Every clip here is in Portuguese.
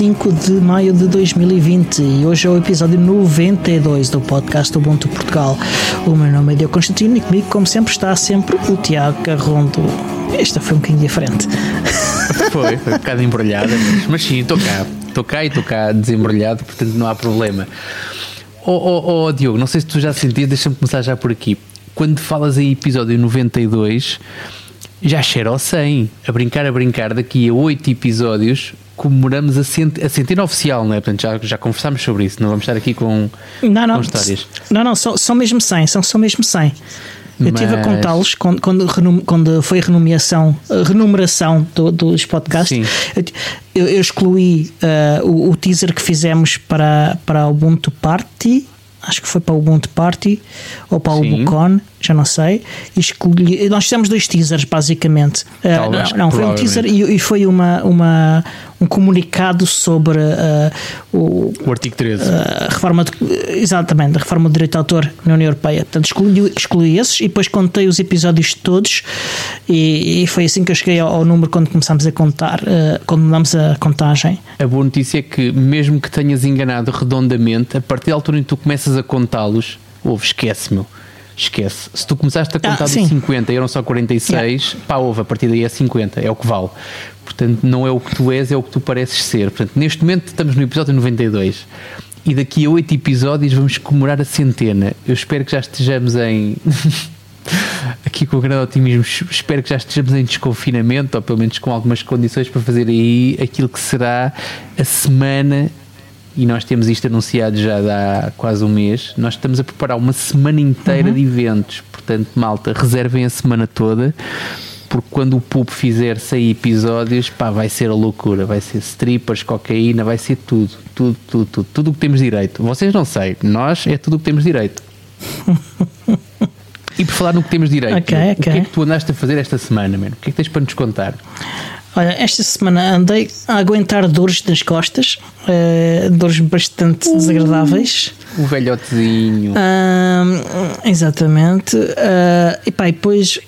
Hoje é dia 25 de maio de 2020 e hoje é o episódio 92 do podcast Ubuntu Portugal. O meu nome é Diogo Constantino e comigo, como sempre, está sempre o Tiago Carrondo. Esta foi um bocadinho diferente. Foi, foi um bocado embrulhada, mas, mas sim, estou cá. Estou cá e estou cá desembrulhado, portanto não há problema. Oh, oh, oh Diogo, não sei se tu já sentias, deixa-me começar já por aqui. Quando falas em episódio 92 já cheira ao 100. A brincar, a brincar, daqui a 8 episódios comemoramos a, cent a centena oficial, não é? Portanto, já, já conversámos sobre isso, não vamos estar aqui com, não, não, com histórias. Não, não, são, são mesmo 100, são, são mesmo 100. Eu estive a contá-los quando, quando, quando, foi a renomeação, a renumeração do, dos podcasts. Eu, eu, excluí uh, o, o, teaser que fizemos para, para o Ubuntu Party acho que foi para o Ubuntu Party ou para Sim. o Bucon, já não sei. E escolhi, nós fizemos dois teasers, basicamente. Uh, não, não foi um teaser e, e, foi uma, uma, um comunicado sobre uh, o, o artigo 13. Uh, a reforma de, exatamente, a reforma do direito de autor na União Europeia. Portanto, excluí, excluí esses e depois contei os episódios todos e, e foi assim que eu cheguei ao, ao número quando começámos a contar, uh, quando mudamos a contagem. A boa notícia é que, mesmo que tenhas enganado redondamente, a partir da altura em que tu começas a contá-los, ouve, esquece-me esquece. Se tu começaste a contar ah, de 50 e eram só 46, yeah. pá, houve, a partir daí é 50, é o que vale. Portanto, não é o que tu és, é o que tu pareces ser. Portanto, neste momento estamos no episódio 92 e daqui a 8 episódios vamos comemorar a centena. Eu espero que já estejamos em. aqui com grande otimismo, espero que já estejamos em desconfinamento, ou pelo menos com algumas condições para fazer aí aquilo que será a semana. E nós temos isto anunciado já há quase um mês. Nós estamos a preparar uma semana inteira uhum. de eventos. Portanto, malta, reservem a semana toda porque quando o pub fizer 100 episódios, pá, vai ser a loucura, vai ser strippers, cocaína, vai ser tudo, tudo, tudo, tudo, tudo o que temos direito. Vocês não sei, nós é tudo o que temos direito. e por falar no que temos direito, okay, okay. o que é que tu andaste a fazer esta semana, mano? O que é que tens para nos contar? Olha, esta semana andei a aguentar dores nas costas, uh, dores bastante uh, desagradáveis. O velhotezinho. Uh, exatamente. Uh, e pá, e depois,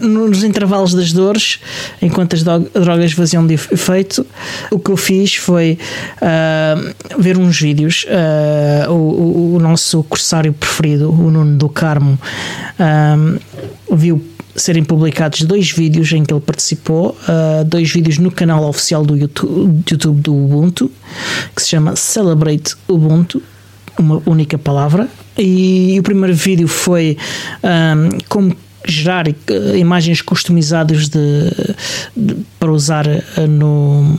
nos intervalos das dores, enquanto as drogas faziam de efeito, o que eu fiz foi ver uns vídeos. O, o, o, nosso corsário preferido, o Nuno do Carmo, viu serem publicados dois vídeos em que ele participou, uh, dois vídeos no canal oficial do YouTube, YouTube, do Ubuntu, que se chama Celebrate Ubuntu, uma única palavra. E o primeiro vídeo foi um, ah, como gerar uh, imagens customizadas de, de, para usar uh, no,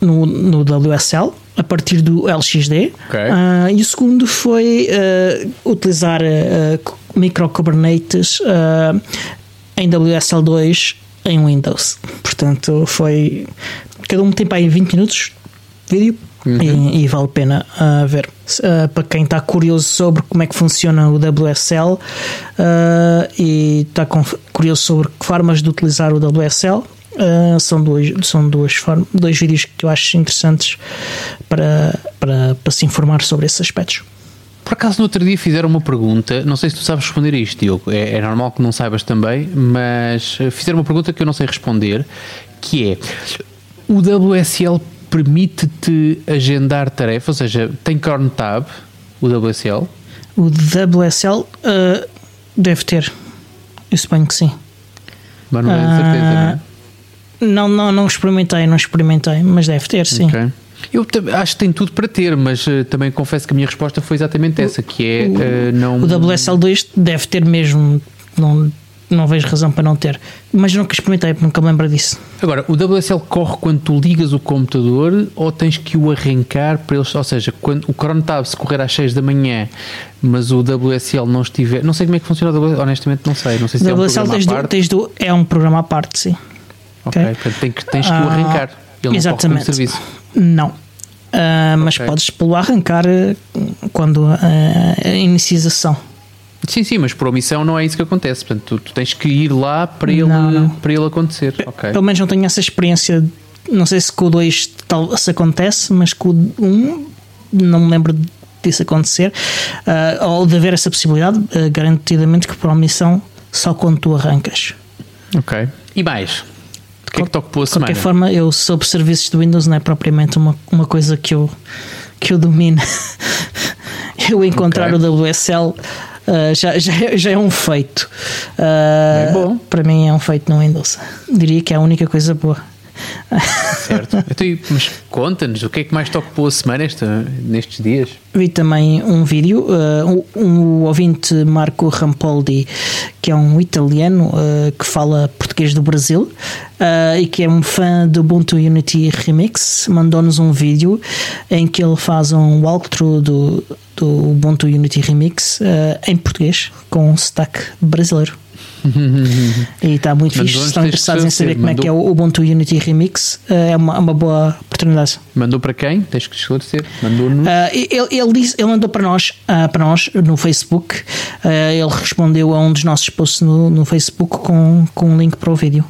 no, no WSL a partir do LXD. Okay. Uh, e o segundo foi uh, utilizar uh, micro Kubernetes em WSL2 em Windows. Portanto, foi. Cada um tem para aí 20 minutos de vídeo uhum. e, e, vale a pena uh, ver. Uh, para quem está curioso sobre como é que funciona o WSL uh, e está curioso sobre formas de utilizar o WSL, Uh, são dois, são duas formas, dois vídeos que eu acho interessantes para, para, para se informar sobre esses aspectos. Por acaso no outro dia fizeram uma pergunta, não sei se tu sabes responder a isto, Diogo, é, é normal que não saibas também, mas fizeram uma pergunta que eu não sei responder, que é o WSL permite-te agendar tarefas, ou seja, tem cron tab o WSL? O WSL uh, eh, deve ter, eu suponho que sim. Mas não é certeza, uh, não é? Não, não, não experimentei, não experimentei, mas deve ter, sim. Okay. Eu acho que tem tudo para ter, mas uh, também confesso que a minha resposta foi exatamente essa, que é uh, não... O WSL2 deve ter mesmo, não, não vejo razão para não ter. Mas nunca experimentei, nunca me lembro disso. Agora, o WSL corre quando tu ligas o computador ou tens que o arrancar para eles, ou seja, quando o Crontab se correr às 6 da manhã, mas o WSL não estiver, não sei como é que funciona o WSL, honestamente não sei, não sei se o é um programa tens à parte. Do, tens do, é um programa à parte, sim. Ok, okay. portanto tens que, tens que o ah, arrancar. Ele Exatamente. não corre serviço. Não. Uh, mas okay. podes pô-lo a arrancar ah, quando uh, a inicialização. Sim, sim, mas por omissão não é isso que acontece. Portanto, tu, tu tens que ir lá para ele, não, não. Para ele acontecer. P okay. Pelo menos não tenho essa experiência. Não sei se com o 2 tal, se acontece, mas com o 1 um, não me lembro disso acontecer. Uh, ou de haver essa possibilidade, uh, garantidamente que por omissão só quando tu arrancas. Ok. E mais? O que é que te ocupou a semana? De qualquer forma, eu sobre serviços do Windows não é propriamente uma, uma coisa que eu, que eu domino. eu encontrar okay. o WSL uh, já, já, já, é um feito. Uh, bom. Para mim é um feito no Windows. Diria que é a única coisa boa. Certo. Então, mas conta-nos, o que é que mais te ocupou a semana esta, nestes dias? Vi também um vídeo, uh, um, um ouvinte Marco Rampoldi, que é um italiano uh, que fala português do Brasil uh, e que é um fã do Ubuntu Unity Remix, mandou-nos um vídeo em que ele faz um walkthrough do, do Ubuntu Unity Remix em português, com um sotaque brasileiro. E está muito Mandou fixe. Se estão interessados em saber como Mandou... é que é o Ubuntu Unity Remix, eh, é uma, é uma boa oportunidade. Mandou para quem? Tens que esclarecer. Mandou uh, ele, ele, disse, ele mandou para nós, uh, para nós no Facebook. Uh, ele respondeu a um dos nossos posts no, no Facebook com, com um link para o vídeo.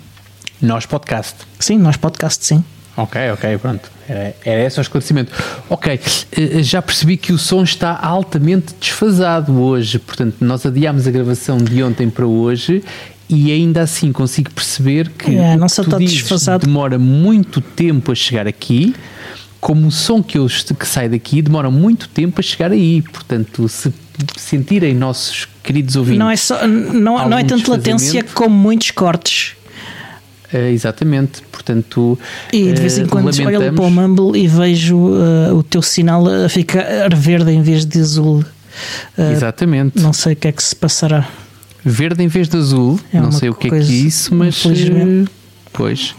Nós podcast. Sim, nós podcast, sim. Ok, ok, pronto. Era, era esse o esclarecimento. Ok, eh, já percebi que o som está altamente desfasado hoje, portanto, nós adiámos a gravação de ontem para hoje e ainda assim consigo perceber que é, não só está desfasado. demora muito tempo a chegar aqui, como o som que, eu, que sai daqui demora muito tempo a chegar aí. Portanto, se sentirem nossos queridos ouvintes. Não é, só, não, não é tanto latência como muitos cortes. Uh, exatamente, portanto. E de vez em uh, quando olho para o Mumble e vejo uh, o teu sinal a ficar verde em vez de azul. exatamente. Não sei o que é que se passará. Verde em vez de azul, é não sei o que é que é isso, mas. Pois.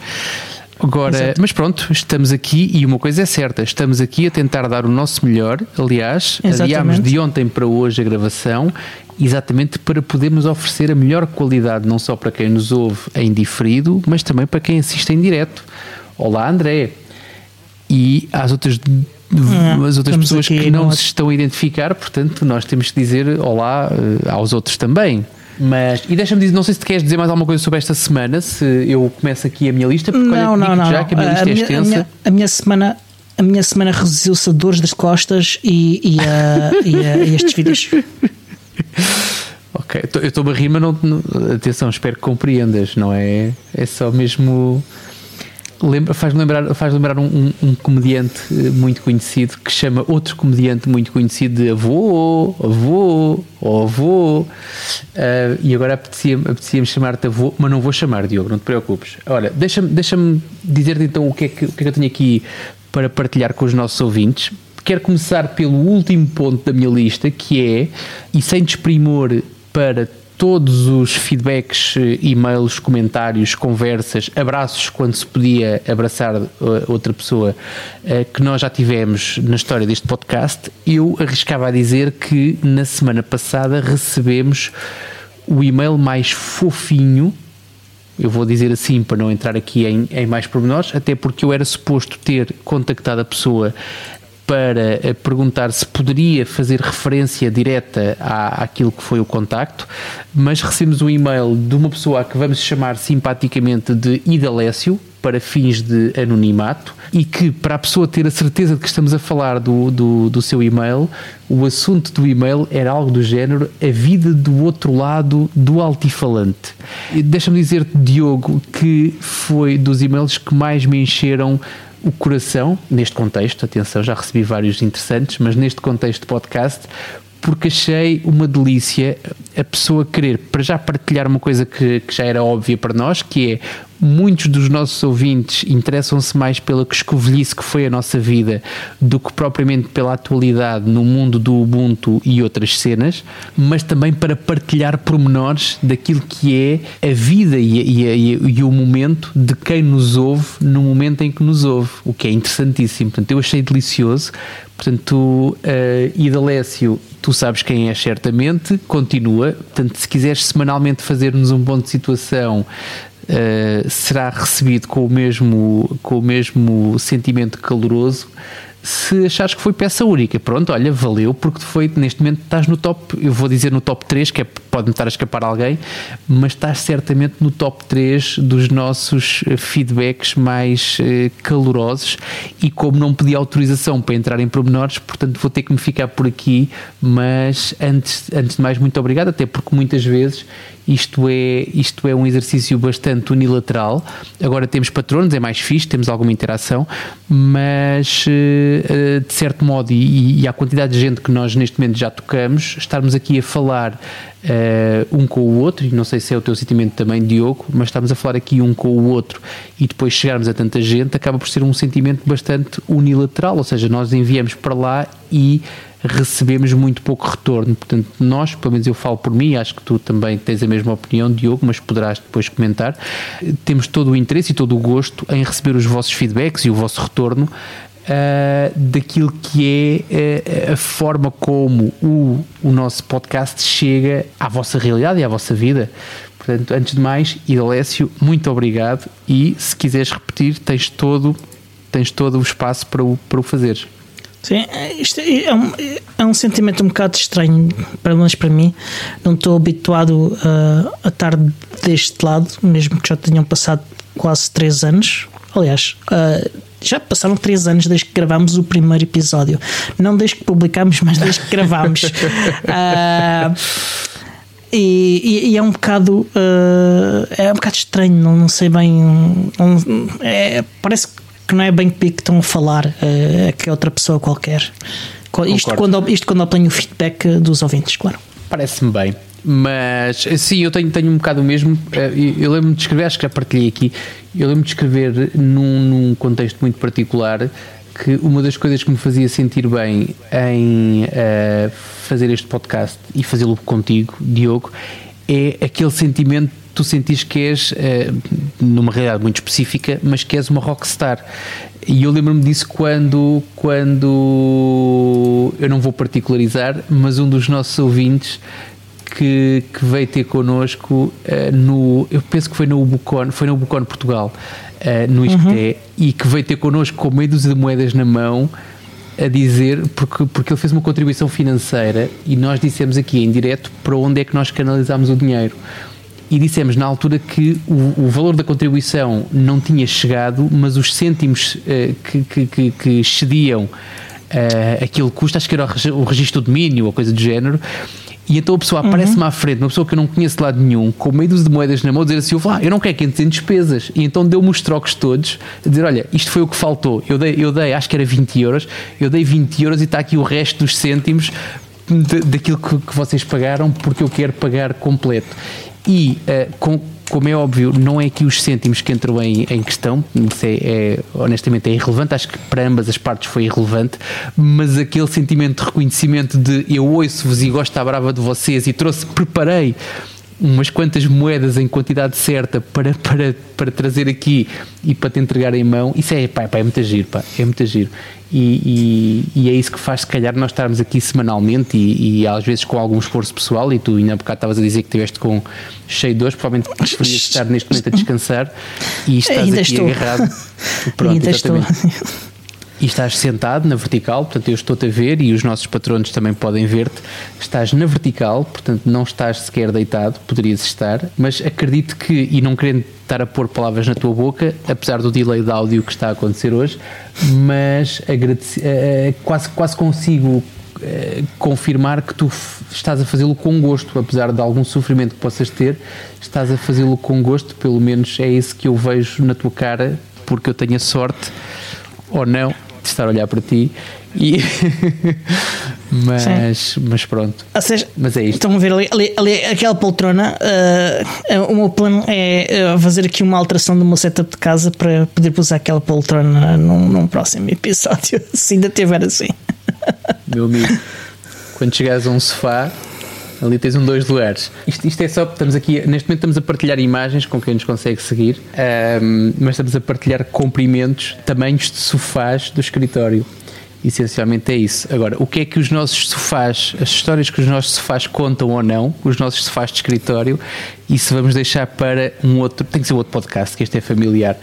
Agora, Exato. mas pronto, estamos aqui e uma coisa é certa, estamos aqui a tentar dar o nosso melhor. Aliás, Exatamente. adiámos de ontem para hoje a gravação exatamente para podermos oferecer a melhor qualidade, não só para quem nos ouve em diferido, mas também para quem assiste em direto. Olá, André. E às outras é, as outras pessoas que não se estão a identificar, portanto, nós temos que dizer olá uh, aos outros também. Mas, e deixa-me dizer, não sei se te queres dizer mais alguma coisa sobre esta semana, se eu começo aqui a minha lista, porque não, olha, não, não, já que a minha lista a é minha, extensa. A minha, a minha semana a minha semana reduziu-se a dores das costas e, e, a, e, a, e estes vídeos. ok, eu estou a rir, mas não, atenção, espero que compreendas, não é? É só mesmo. Lembra, faz lembrar, faz lembrar um, um, um, comediante eh, muito conhecido que chama outro comediante muito conhecido de avô, avô, avô. Uh, e agora apetecia-me apetecia chamar-te avô, mas não vou chamar, Diogo, não te preocupes. Olha, deixa-me deixa dizer-te então o que, é que, o que é que eu tenho aqui para partilhar com os nossos ouvintes quero começar pelo último ponto da minha lista, que é, e sem desprimor para todos os feedbacks, eh, e-mails, comentários, conversas, abraços quando se podia abraçar eh, outra pessoa eh, que nós já tivemos na história deste podcast, eu arriscava a dizer que na semana passada recebemos o e-mail mais fofinho. Eu vou dizer assim para não entrar aqui em, em mais pormenores, até porque eu era suposto ter contactado a pessoa para eh, perguntar se poderia fazer referência direta à, àquilo que foi o contacto, mas recebemos um e-mail de uma pessoa a que vamos chamar simpaticamente de Idalécio, para fins de anonimato e que, para a pessoa ter a certeza de que estamos a falar do, do, do seu e-mail, o assunto do e-mail era algo do género a vida do outro lado do altifalante. Deixa-me dizer-te, Diogo, que foi dos e-mails que mais me encheram o coração, neste contexto, atenção, já recebi vários interessantes, mas neste contexto de podcast, porque achei uma delícia a pessoa querer para já partilhar uma coisa que, que já era óbvia para nós, que é muitos dos nossos ouvintes interessam-se mais pela escovilhice que foi a nossa vida do que propriamente pela atualidade no mundo do Ubuntu e outras cenas, mas também para partilhar pormenores daquilo que é a vida e, e, e, o momento de quem nos ouve no momento em que nos ouve, o que é interessantíssimo. Portanto, eu achei delicioso. Portanto, uh, Idalécio, tu sabes quem é certamente, continua. Portanto, se quiseres semanalmente fazer-nos um ponto de situação uh, será recebido com o mesmo, com o mesmo sentimento caloroso se achares que foi peça única. Pronto, olha, valeu, porque foi, neste momento estás no top, eu vou dizer no top 3, que é, pode-me estar a escapar alguém, mas estás certamente no top 3 dos nossos eh, feedbacks mais eh, calorosos e como não pedi autorização para entrar em pormenores, portanto vou ter que me ficar por aqui, mas antes, antes de mais, muito obrigado, até porque muitas vezes isto é, isto é um exercício bastante unilateral. Agora temos patronos, é mais fixe, temos alguma interação, mas uh, de certo modo, e, e a quantidade de gente que nós neste momento já tocamos, estarmos aqui a falar uh, um com o outro, e não sei se é o teu sentimento também, Diogo, mas estamos a falar aqui um com o outro e depois chegarmos a tanta gente, acaba por ser um sentimento bastante unilateral, ou seja, nós enviamos para lá e recebemos muito pouco retorno. Portanto, nós, pelo menos eu falo por mim, acho que tu também tens a mesma opinião, Diogo, mas poderás depois comentar. Temos todo o interesse e todo o gosto em receber os vossos feedbacks e o vosso retorno uh, daquilo que é uh, a forma como o, o nosso podcast chega à vossa realidade e à vossa vida. Portanto, antes de mais, Idalécio, muito obrigado e se quiseres repetir, tens todo, tens todo o espaço para o, para o fazeres. Sim, isto é, é um, é um sentimento um bocado estranho, pelo menos para mim. Não estou habituado a, a estar deste lado, mesmo que já tenham passado quase 3 anos. Aliás, uh, já passaram três anos desde que gravámos o primeiro episódio. Não desde que publicámos, mas desde que gravámos. uh, e, e, e, é um bocado uh, é um bocado estranho, não, não sei bem. É, parece que não é bem comigo que estão a falar, uh, é que é outra pessoa qualquer. Isto quando, isto quando obtenho o feedback dos ouvintes, claro. Parece-me bem. Mas sim, eu tenho, tenho um bocado o mesmo. Eu lembro-me de escrever, acho que já partilhei aqui. Eu lembro-me de escrever num, num contexto muito particular que uma das coisas que me fazia sentir bem em uh, fazer este podcast e fazê-lo contigo, Diogo, é aquele sentimento tu sentires que és, uh, numa realidade muito específica, mas que és uma rockstar. E eu lembro-me disso quando, quando eu não vou particularizar, mas um dos nossos ouvintes que, que veio ter connosco uh, no. Eu penso que foi no Bucon, foi no Bucon Portugal, uh, no Isqueté, uhum. e que veio ter connosco com meio de moedas na mão a dizer, porque, porque ele fez uma contribuição financeira e nós dissemos aqui em direto para onde é que nós canalizámos o dinheiro. E dissemos na altura que o, o valor da contribuição não tinha chegado, mas os cêntimos uh, que, que, que, que excediam uh, aquilo que custa, acho que era o registro do domínio ou coisa do género, e então a pessoa aparece-me uhum. à frente, uma pessoa que eu não conheço de lado nenhum, com meio de moedas na mão, dizer assim: eu, ah, eu não quero que entre em despesas. E então deu-me os trocos todos, a dizer: olha, isto foi o que faltou. Eu dei, eu dei, acho que era 20 euros, eu dei 20 euros e está aqui o resto dos cêntimos daquilo que, que, vocês pagaram, porque eu quero pagar completo. E uh, com como é óbvio, não é aqui os cêntimos que entram em, em questão, isso é, é, honestamente é irrelevante, acho que para ambas as partes foi irrelevante, mas aquele sentimento de reconhecimento de eu ouço-vos e gosto da brava de vocês e trouxe, preparei umas quantas moedas em quantidade certa para, para, para trazer aqui e para te entregar em mão, isso é, pá, pá, é muito giro, pá, é muito giro. E, e, e, é isso que faz, se calhar, nós estarmos aqui semanalmente e, e às vezes com algum esforço pessoal. E tu, ainda há bocado, estavas a dizer que estiveste com cheio de dores, provavelmente preferias estar neste momento a descansar e estás ainda aqui estou. agarrado. Pronto, ainda exatamente. Estou e estás sentado na vertical, portanto eu estou-te a ver e os nossos patronos também podem ver-te. Estás na vertical, portanto não estás sequer deitado, poderias estar, mas acredito que, e não querendo estar a pôr palavras na tua boca, apesar do delay de áudio que está a acontecer hoje, mas agradeci, uh, quase, quase consigo uh, confirmar que tu estás a fazê-lo com gosto, apesar de algum sofrimento que possas ter, estás a fazê-lo com gosto, pelo menos é isso que eu vejo na tua cara, porque eu tenho a sorte ou não de estar a olhar para ti. E mas, mas pronto. Seja, mas é isto. Estão a ver ali, ali, ali aquela poltrona. Uh, o meu plano é fazer aqui uma alteração do meu setup de casa para poder usar aquela poltrona num, num próximo episódio, se ainda tiver assim. Meu amigo, quando chegares a um sofá, Ali tens um dois lugares. Isto, isto é só, estamos aqui, neste momento estamos a partilhar imagens com quem nos consegue seguir, um, mas estamos a partilhar comprimentos, tamanhos de sofás do escritório. Essencialmente é isso. Agora, o que é que os nossos sofás, as histórias que os nossos sofás contam ou não, os nossos sofás de escritório, isso vamos deixar para um outro, tem que ser outro podcast, que este é familiar.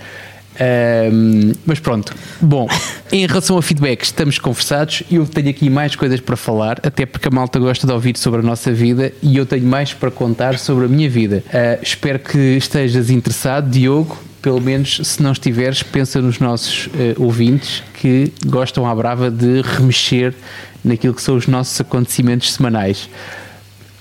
Um, mas pronto, bom, em relação a feedback, estamos conversados. Eu tenho aqui mais coisas para falar, até porque a malta gosta de ouvir sobre a nossa vida e eu tenho mais para contar sobre a minha vida. Uh, espero que estejas interessado, Diogo. Pelo menos, se não estiveres, pensa nos nossos uh, ouvintes que gostam à brava de remexer naquilo que são os nossos acontecimentos semanais.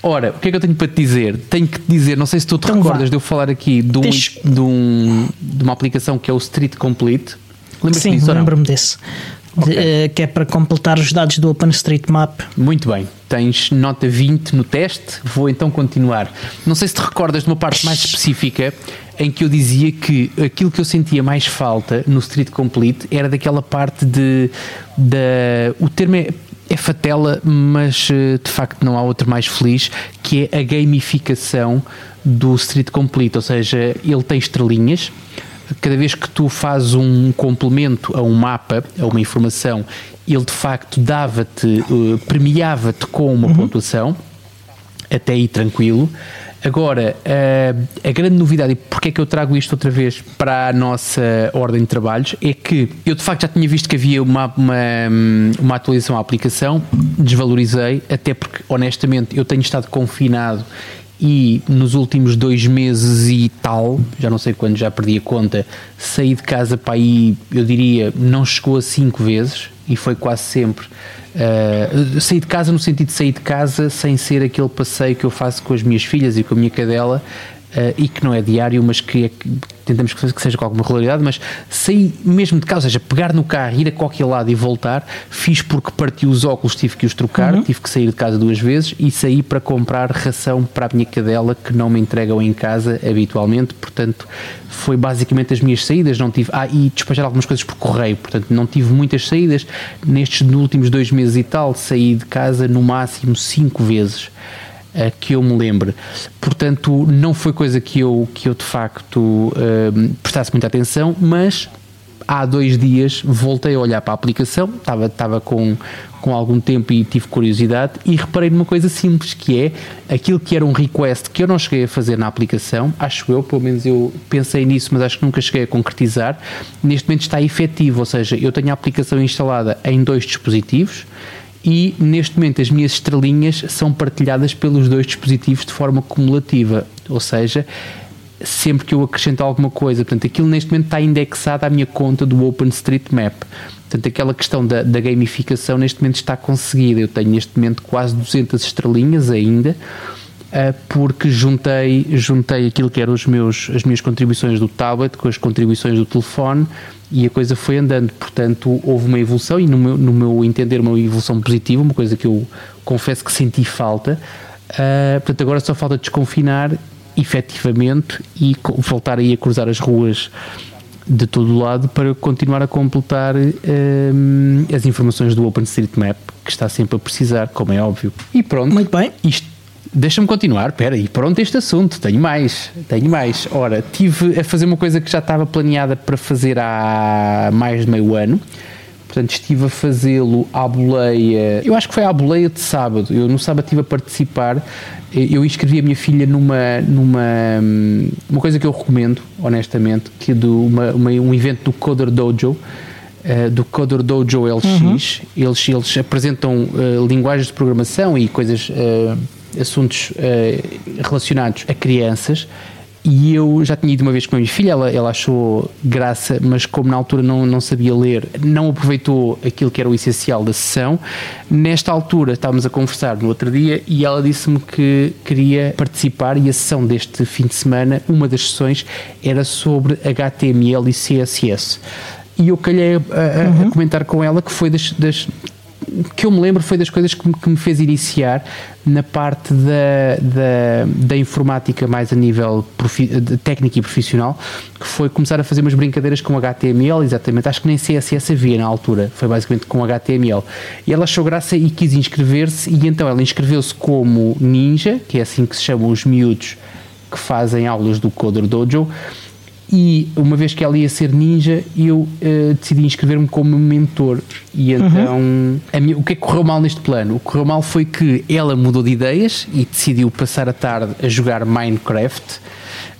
Ora, o que é que eu tenho para te dizer? Tenho que te dizer, não sei se tu te então recordas vá. de eu falar aqui de, um, de, um, de, uma aplicação que é o Street Complete. Lembras Sim, lembro-me desse. Okay. De, uh, que é para completar os dados do OpenStreetMap. Muito bem, tens nota 20 no teste, vou então continuar. Não sei se te recordas de uma parte mais específica em que eu dizia que aquilo que eu sentia mais falta no Street Complete era daquela parte de. de o termo é, é fatela, mas eh, de facto não há outro mais feliz, que é a gamificação do Street Complete, ou seja, ele tem estrelinhas. Cada vez que tu fazes um complemento a um mapa, a uma informação, ele de facto dava-te, uh, premiava-te com uma uhum. pontuação, até aí tranquilo. Agora, a, a grande novidade, e porque é que eu trago isto outra vez para a nossa ordem de trabalhos, é que eu de facto já tinha visto que havia uma, uma, uma atualização à aplicação, desvalorizei, até porque honestamente eu tenho estado confinado e nos últimos dois meses e tal, já não sei quando, já perdi a conta, saí de casa para aí, eu diria, não chegou a cinco vezes e foi quase sempre Uh, sair de casa no sentido de sair de casa sem ser aquele passeio que eu faço com as minhas filhas e com a minha cadela e que não é diário, mas que, é, que tentamos que seja com alguma regularidade, mas sair mesmo de casa, ou seja, pegar no carro, ir a qualquer lado e voltar, fiz porque parti os óculos, tive que os trocar, uhum. tive que sair de casa duas vezes e saí para comprar ração para a minha cadela que não me entregam em casa habitualmente, portanto foi basicamente as minhas saídas, não tive, ah, e despachar algumas coisas por correio, portanto não tive muitas saídas, nestes últimos dois meses e tal, saí de casa no máximo cinco vezes que eu me lembre. Portanto, não foi coisa que eu, que eu de facto uh, prestasse muita atenção, mas há dois dias voltei a olhar para a aplicação, estava, estava com, com algum tempo e tive curiosidade e reparei numa coisa simples que é aquilo que era um request que eu não cheguei a fazer na aplicação, acho eu, pelo menos eu pensei nisso, mas acho que nunca cheguei a concretizar, neste momento está efetivo, ou seja, eu tenho a aplicação instalada em dois dispositivos e neste momento as minhas estrelinhas são partilhadas pelos dois dispositivos de forma cumulativa, ou seja, sempre que eu acrescento alguma coisa, portanto aquilo neste momento está indexado à minha conta do OpenStreetMap. Portanto, aquela questão da, da gamificação neste momento está conseguida. Eu tenho neste momento quase 200 estrelinhas ainda, porque juntei, juntei aquilo que eram os meus, as minhas contribuições do tablet com as contribuições do telefone e a coisa foi andando. Portanto, houve uma evolução e, no meu, no meu entender, uma evolução positiva, uma coisa que eu confesso que senti falta. Uh, portanto, agora só falta desconfinar efetivamente e voltar aí a cruzar as ruas de todo o lado para continuar a completar as informações do OpenStreetMap que está sempre a precisar, como é óbvio. E pronto. Muito bem. Isto Deixa-me continuar, espera aí, pronto este assunto, tenho mais, tenho mais. Ora, tive a fazer uma coisa que já estava planeada para fazer há mais de meio ano, portanto estive a fazê-lo à boleia, eu acho que foi à boleia de sábado, eu no sábado estive a participar, eu inscrevi a minha filha numa, numa uma coisa que eu recomendo, honestamente, que é do, uma, uma, um evento do Coder Dojo, uh, do Coder Dojo LX, uhum. eles, eles apresentam uh, linguagens de programação e coisas... Uh, assuntos uh, relacionados a crianças e eu já tinha ido uma vez com a minha filha, ela, ela achou graça, mas como na altura não, não sabia ler, não aproveitou aquilo que era o essencial da sessão. Nesta altura estávamos a conversar no outro dia e ela disse-me que queria participar e a sessão deste fim de semana, uma das sessões era sobre HTML e CSS. E eu calhei a, a, uhum. a comentar com ela que foi das, das que eu me lembro foi das coisas que me, que me fez iniciar na parte da, da, da informática mais a nível profi, técnico e profissional, que foi começar a fazer umas brincadeiras com HTML, exatamente, acho que nem CSS havia na altura, foi basicamente com HTML. E ela achou graça e quis inscrever-se, e então ela inscreveu-se como ninja, que é assim que se chamam os miúdos que fazem aulas do Coder Dojo, e uma vez que ela ia ser ninja, eu uh, decidi inscrever-me como mentor. E uhum. então, uhum. minha, o que é que correu mal neste plano? O que correu mal foi que ela mudou de ideias e decidiu passar a tarde a jogar Minecraft.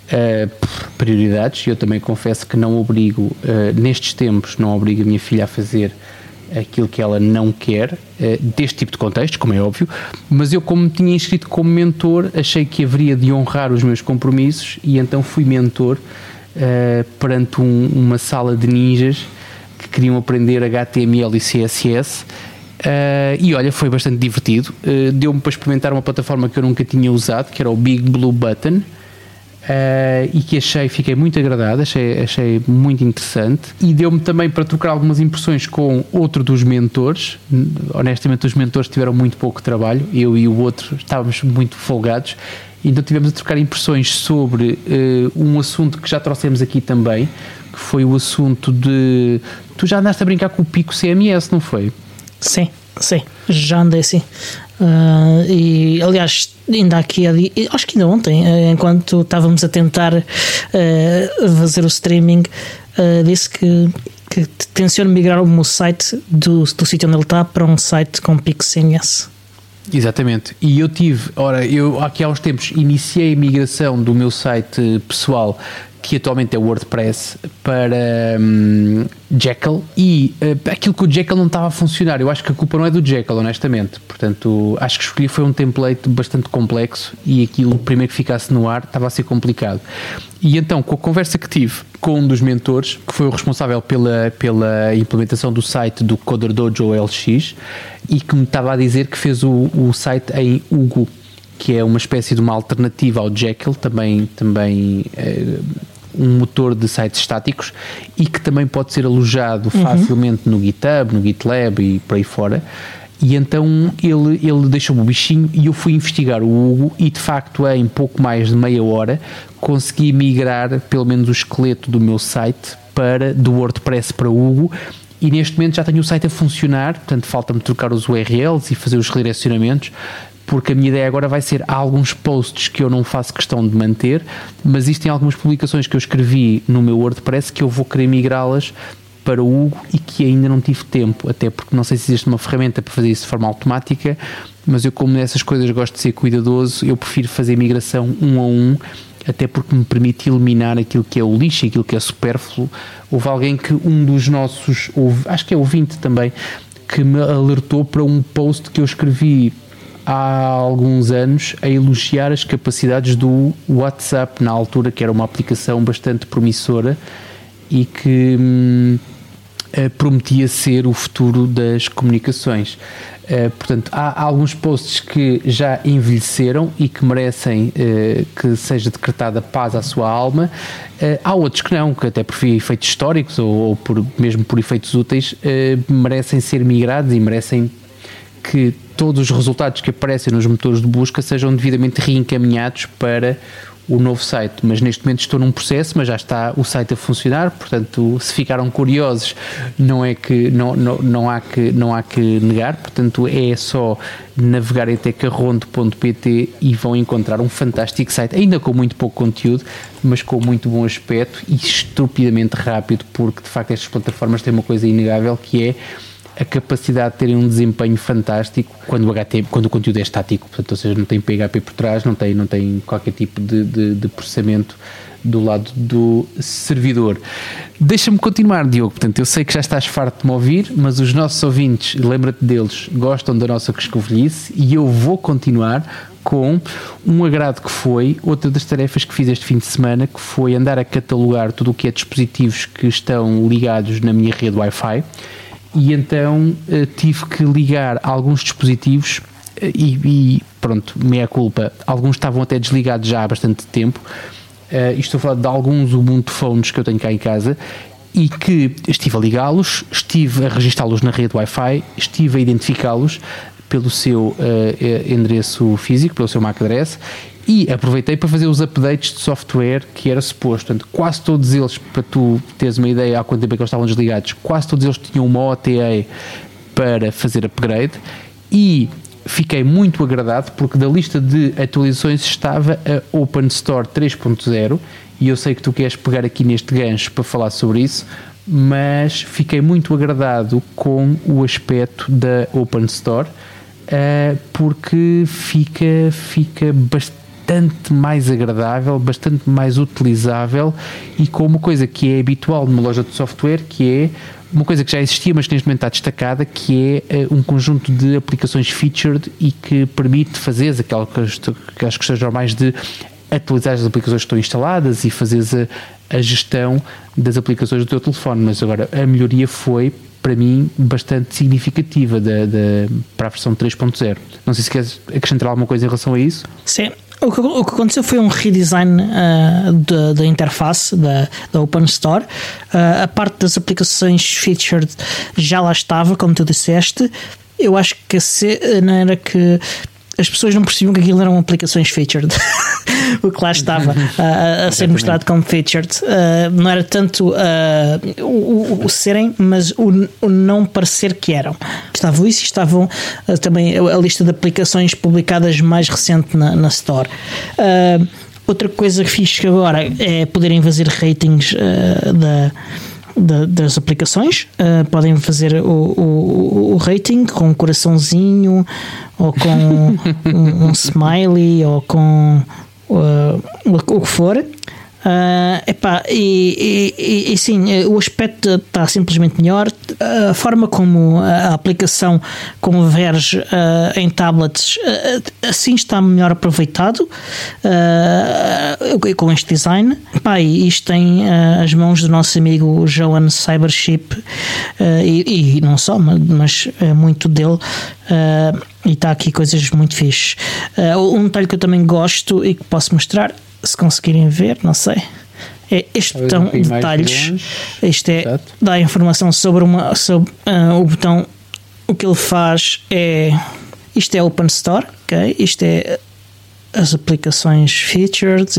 Uh, prioridades, eu também confesso que não obrigo, uh, nestes tempos, não obrigo a minha filha a fazer aquilo que ela não quer, deste tipo de contextos, como é óbvio, mas eu, como me tinha inscrito como mentor, achei que haveria de honrar os meus compromissos e então fui mentor uh, perante um, uma sala de ninjas que queriam aprender HTML e CSS Uh, e olha, foi bastante divertido. Uh, Deu-me para experimentar uma plataforma que eu nunca tinha usado, que era o Big Blue Button. Uh, e que achei, fiquei muito agradado, achei, achei muito interessante e deu-me também para trocar algumas impressões com outro dos mentores. Honestamente, os mentores tiveram muito pouco trabalho, eu e o outro estávamos muito folgados, então tivemos a trocar impressões sobre uh, um assunto que já trouxemos aqui também, que foi o assunto de. Tu já andaste a brincar com o pico CMS, não foi? Sim, sim, já andei sim. Uh, e aliás, ainda aqui, acho que ainda ontem, uh, enquanto estávamos a tentar uh, fazer o streaming, disse que, que tenciona migrar o meu site do, do sítio onde ele está para um site com PixCMS. Exatamente. E eu tive, ora, eu aqui há uns tempos iniciei a migração do meu site pessoal que atualmente é WordPress, para um, Jekyll e uh, aquilo que o Jekyll não estava a funcionar. Eu acho que a culpa não é do Jekyll, honestamente. Portanto, acho que escolhi foi um template bastante complexo e aquilo, primeiro que ficasse no ar, estava a ser complicado. E então, com a conversa que tive com um dos mentores, que foi o responsável pela, pela implementação do site do Coder Dojo LX, e que me estava a dizer que fez o, o site em Hugo que é uma espécie de uma alternativa ao Jekyll, também, também eh, um motor de sites estáticos e que também pode ser alojado uhum. facilmente no GitHub, no GitLab e por aí fora. E então ele, ele deixou-me o bichinho e eu fui investigar o Hugo e de facto em pouco mais de meia hora consegui migrar pelo menos o esqueleto do meu site para do WordPress para o Hugo e neste momento já tenho o site a funcionar, portanto falta-me trocar os URLs e fazer os redirecionamentos, porque a minha ideia agora vai ser há alguns posts que eu não faço questão de manter, mas existem algumas publicações que eu escrevi no meu WordPress que eu vou querer migrá-las para o Hugo e que ainda não tive tempo, até porque não sei se existe uma ferramenta para fazer isso de forma automática, mas eu como nessas coisas gosto de ser cuidadoso, eu prefiro fazer migração um a um, até porque me permite eliminar aquilo que é o lixo, aquilo que é supérfluo. Houve alguém que um dos nossos, acho que é ouvinte também, que me alertou para um post que eu escrevi há alguns anos a elogiar as capacidades do WhatsApp na altura, que era uma aplicação bastante promissora e que hum, eh, prometia ser o futuro das comunicações. Uh, portanto, há, alguns posts que já envelheceram e que merecem uh, que seja decretada paz à sua alma. Uh, há outros que não, que até por efeitos históricos ou, ou por, mesmo por efeitos úteis merecem ser migrados e merecem que todos os resultados que aparecem nos motores de busca sejam devidamente reencaminhados para o novo site, mas neste momento estou num processo, mas já está o site a funcionar, portanto, se ficaram curiosos, não é que não, não, não, há, que, não há que negar, portanto, é só navegar em tecarrondo.pt e vão encontrar um fantástico site, ainda com muito pouco conteúdo, mas com muito bom aspecto e estupidamente rápido, porque de facto estas plataformas têm uma coisa inegável que é a capacidade de terem um desempenho fantástico quando o, HT, quando o conteúdo é estático, portanto, ou seja, não tem PHP por trás, não tem, não tem qualquer tipo de, de, de processamento do lado do servidor. Deixa-me continuar, Diogo. Portanto, eu sei que já estás farto de me ouvir, mas os nossos ouvintes, lembra-te deles, gostam da nossa crescovelhice e eu vou continuar com um agrado que foi outra das tarefas que fiz este fim de semana, que foi andar a catalogar tudo o que é dispositivos que estão ligados na minha rede Wi-Fi e então uh, tive que ligar alguns dispositivos uh, e, e, pronto, meia culpa, alguns estavam até desligados já há bastante tempo. Uh, estou a falar de alguns Ubuntu phones que eu tenho cá em casa e que estive a ligá-los, estive a registá-los na rede Wi-Fi, estive a identificá-los pelo seu uh, endereço físico, pelo seu MAC address e aproveitei para fazer os updates de software que era suposto. Portanto, quase todos eles, para tu teres uma ideia há quanto tempo é que eles estavam desligados, quase todos eles tinham uma OTA para fazer upgrade e fiquei muito agradado porque da lista de atualizações estava a Open Store 3.0 e eu sei que tu queres pegar aqui neste gancho para falar sobre isso, mas fiquei muito agradado com o aspecto da Open Store uh, porque fica, fica bastante bastante mais agradável, bastante mais utilizável e com uma coisa que é habitual numa loja de software, que é uma coisa que já existia, mas que neste momento está destacada, que é uh, um conjunto de aplicações featured e que permite fazer aquelas, aquelas questões normais de atualizar as aplicações que estão instaladas e fazer a, a gestão das aplicações do teu telefone. Mas agora a melhoria foi para mim, bastante significativa da, da, para a versão 3.0. Não sei se queres acrescentar alguma coisa em relação a isso. Sim. O que, o que aconteceu foi um redesign uh, da, da interface da, da Open Store. Uh, a parte das aplicações featured já lá estava, como tu disseste. Eu acho que a cena era que as pessoas não percebiam que aquilo eram aplicações featured. o que lá estava uh, a ser mostrado como featured. Uh, não era tanto uh, o, o, serem, mas o, o, não parecer que eram. Estavam isso e estavam também a, a, lista de aplicações publicadas mais recente na, na Store. outra coisa que fiz agora é poderem fazer ratings da das aplicações. Uh, podem fazer o, o, o, rating com um coraçãozinho, ou com um, um, smiley, ou com uh, o que for. Uh, epá, e, e, e, sim, eh, o aspecto está simplesmente melhor. A forma como a aplicação converge uh, em tablets uh, assim está melhor aproveitado com este design. Epá, isto tem as mãos do nosso amigo Joan Cybership e, e, não só, mas, mas muito dele. e está aqui coisas muito fixe. um detalhe que eu também gosto e que posso mostrar se conseguirem ver, não sei. É este botão um detalhes. Este é Exato. dá informação sobre, uma, sobre uh, o botão. O que ele faz é. Isto é Open Store, ok? Isto é as aplicações featured,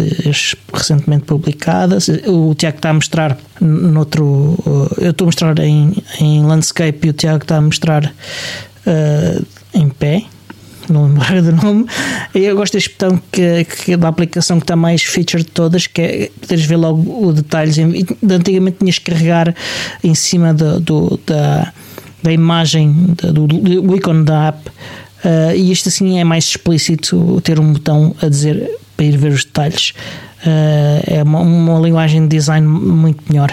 recentemente publicadas. O Tiago está a mostrar noutro. Eu estou a mostrar em, em landscape e o Tiago está a mostrar uh, em pé não lembro do nome. Eu gosto deste botão que, que é da aplicação que está mais feature de todas, que é poderes ver logo os detalhes. Antigamente tinhas que carregar em cima do, do da, da imagem do, do ícone da app. Uh, e isto assim é mais explícito ter um botão a dizer para ir ver os detalhes. Uh, é uma, uma linguagem de design muito melhor.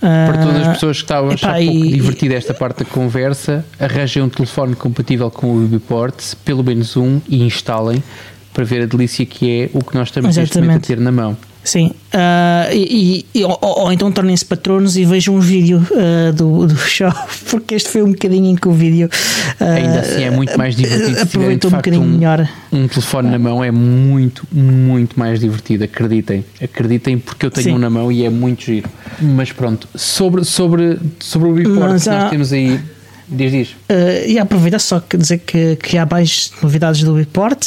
Para todas as ah, pessoas que estavam a achar pouco e, divertida esta parte da conversa, arranjem um telefone compatível com o Ubiport, pelo menos um, e instalem para ver a delícia que é o que nós estamos neste momento a ter na mão. Sim, uh, e, e, ou, ou, então tornem-se patronos e vejam um vídeo uh, do, do show, porque este foi um bocadinho em que o vídeo uh, ainda assim é muito mais divertido. Aproveitou um bocadinho um, melhor. Um telefone na mão é muito, muito mais divertido, acreditem, acreditem, porque eu tenho Sim. um na mão e é muito giro. Mas pronto, sobre, sobre, sobre o report que nós temos aí Diz, diz. Uh, e aproveitar só que dizer que, que há mais novidades do report.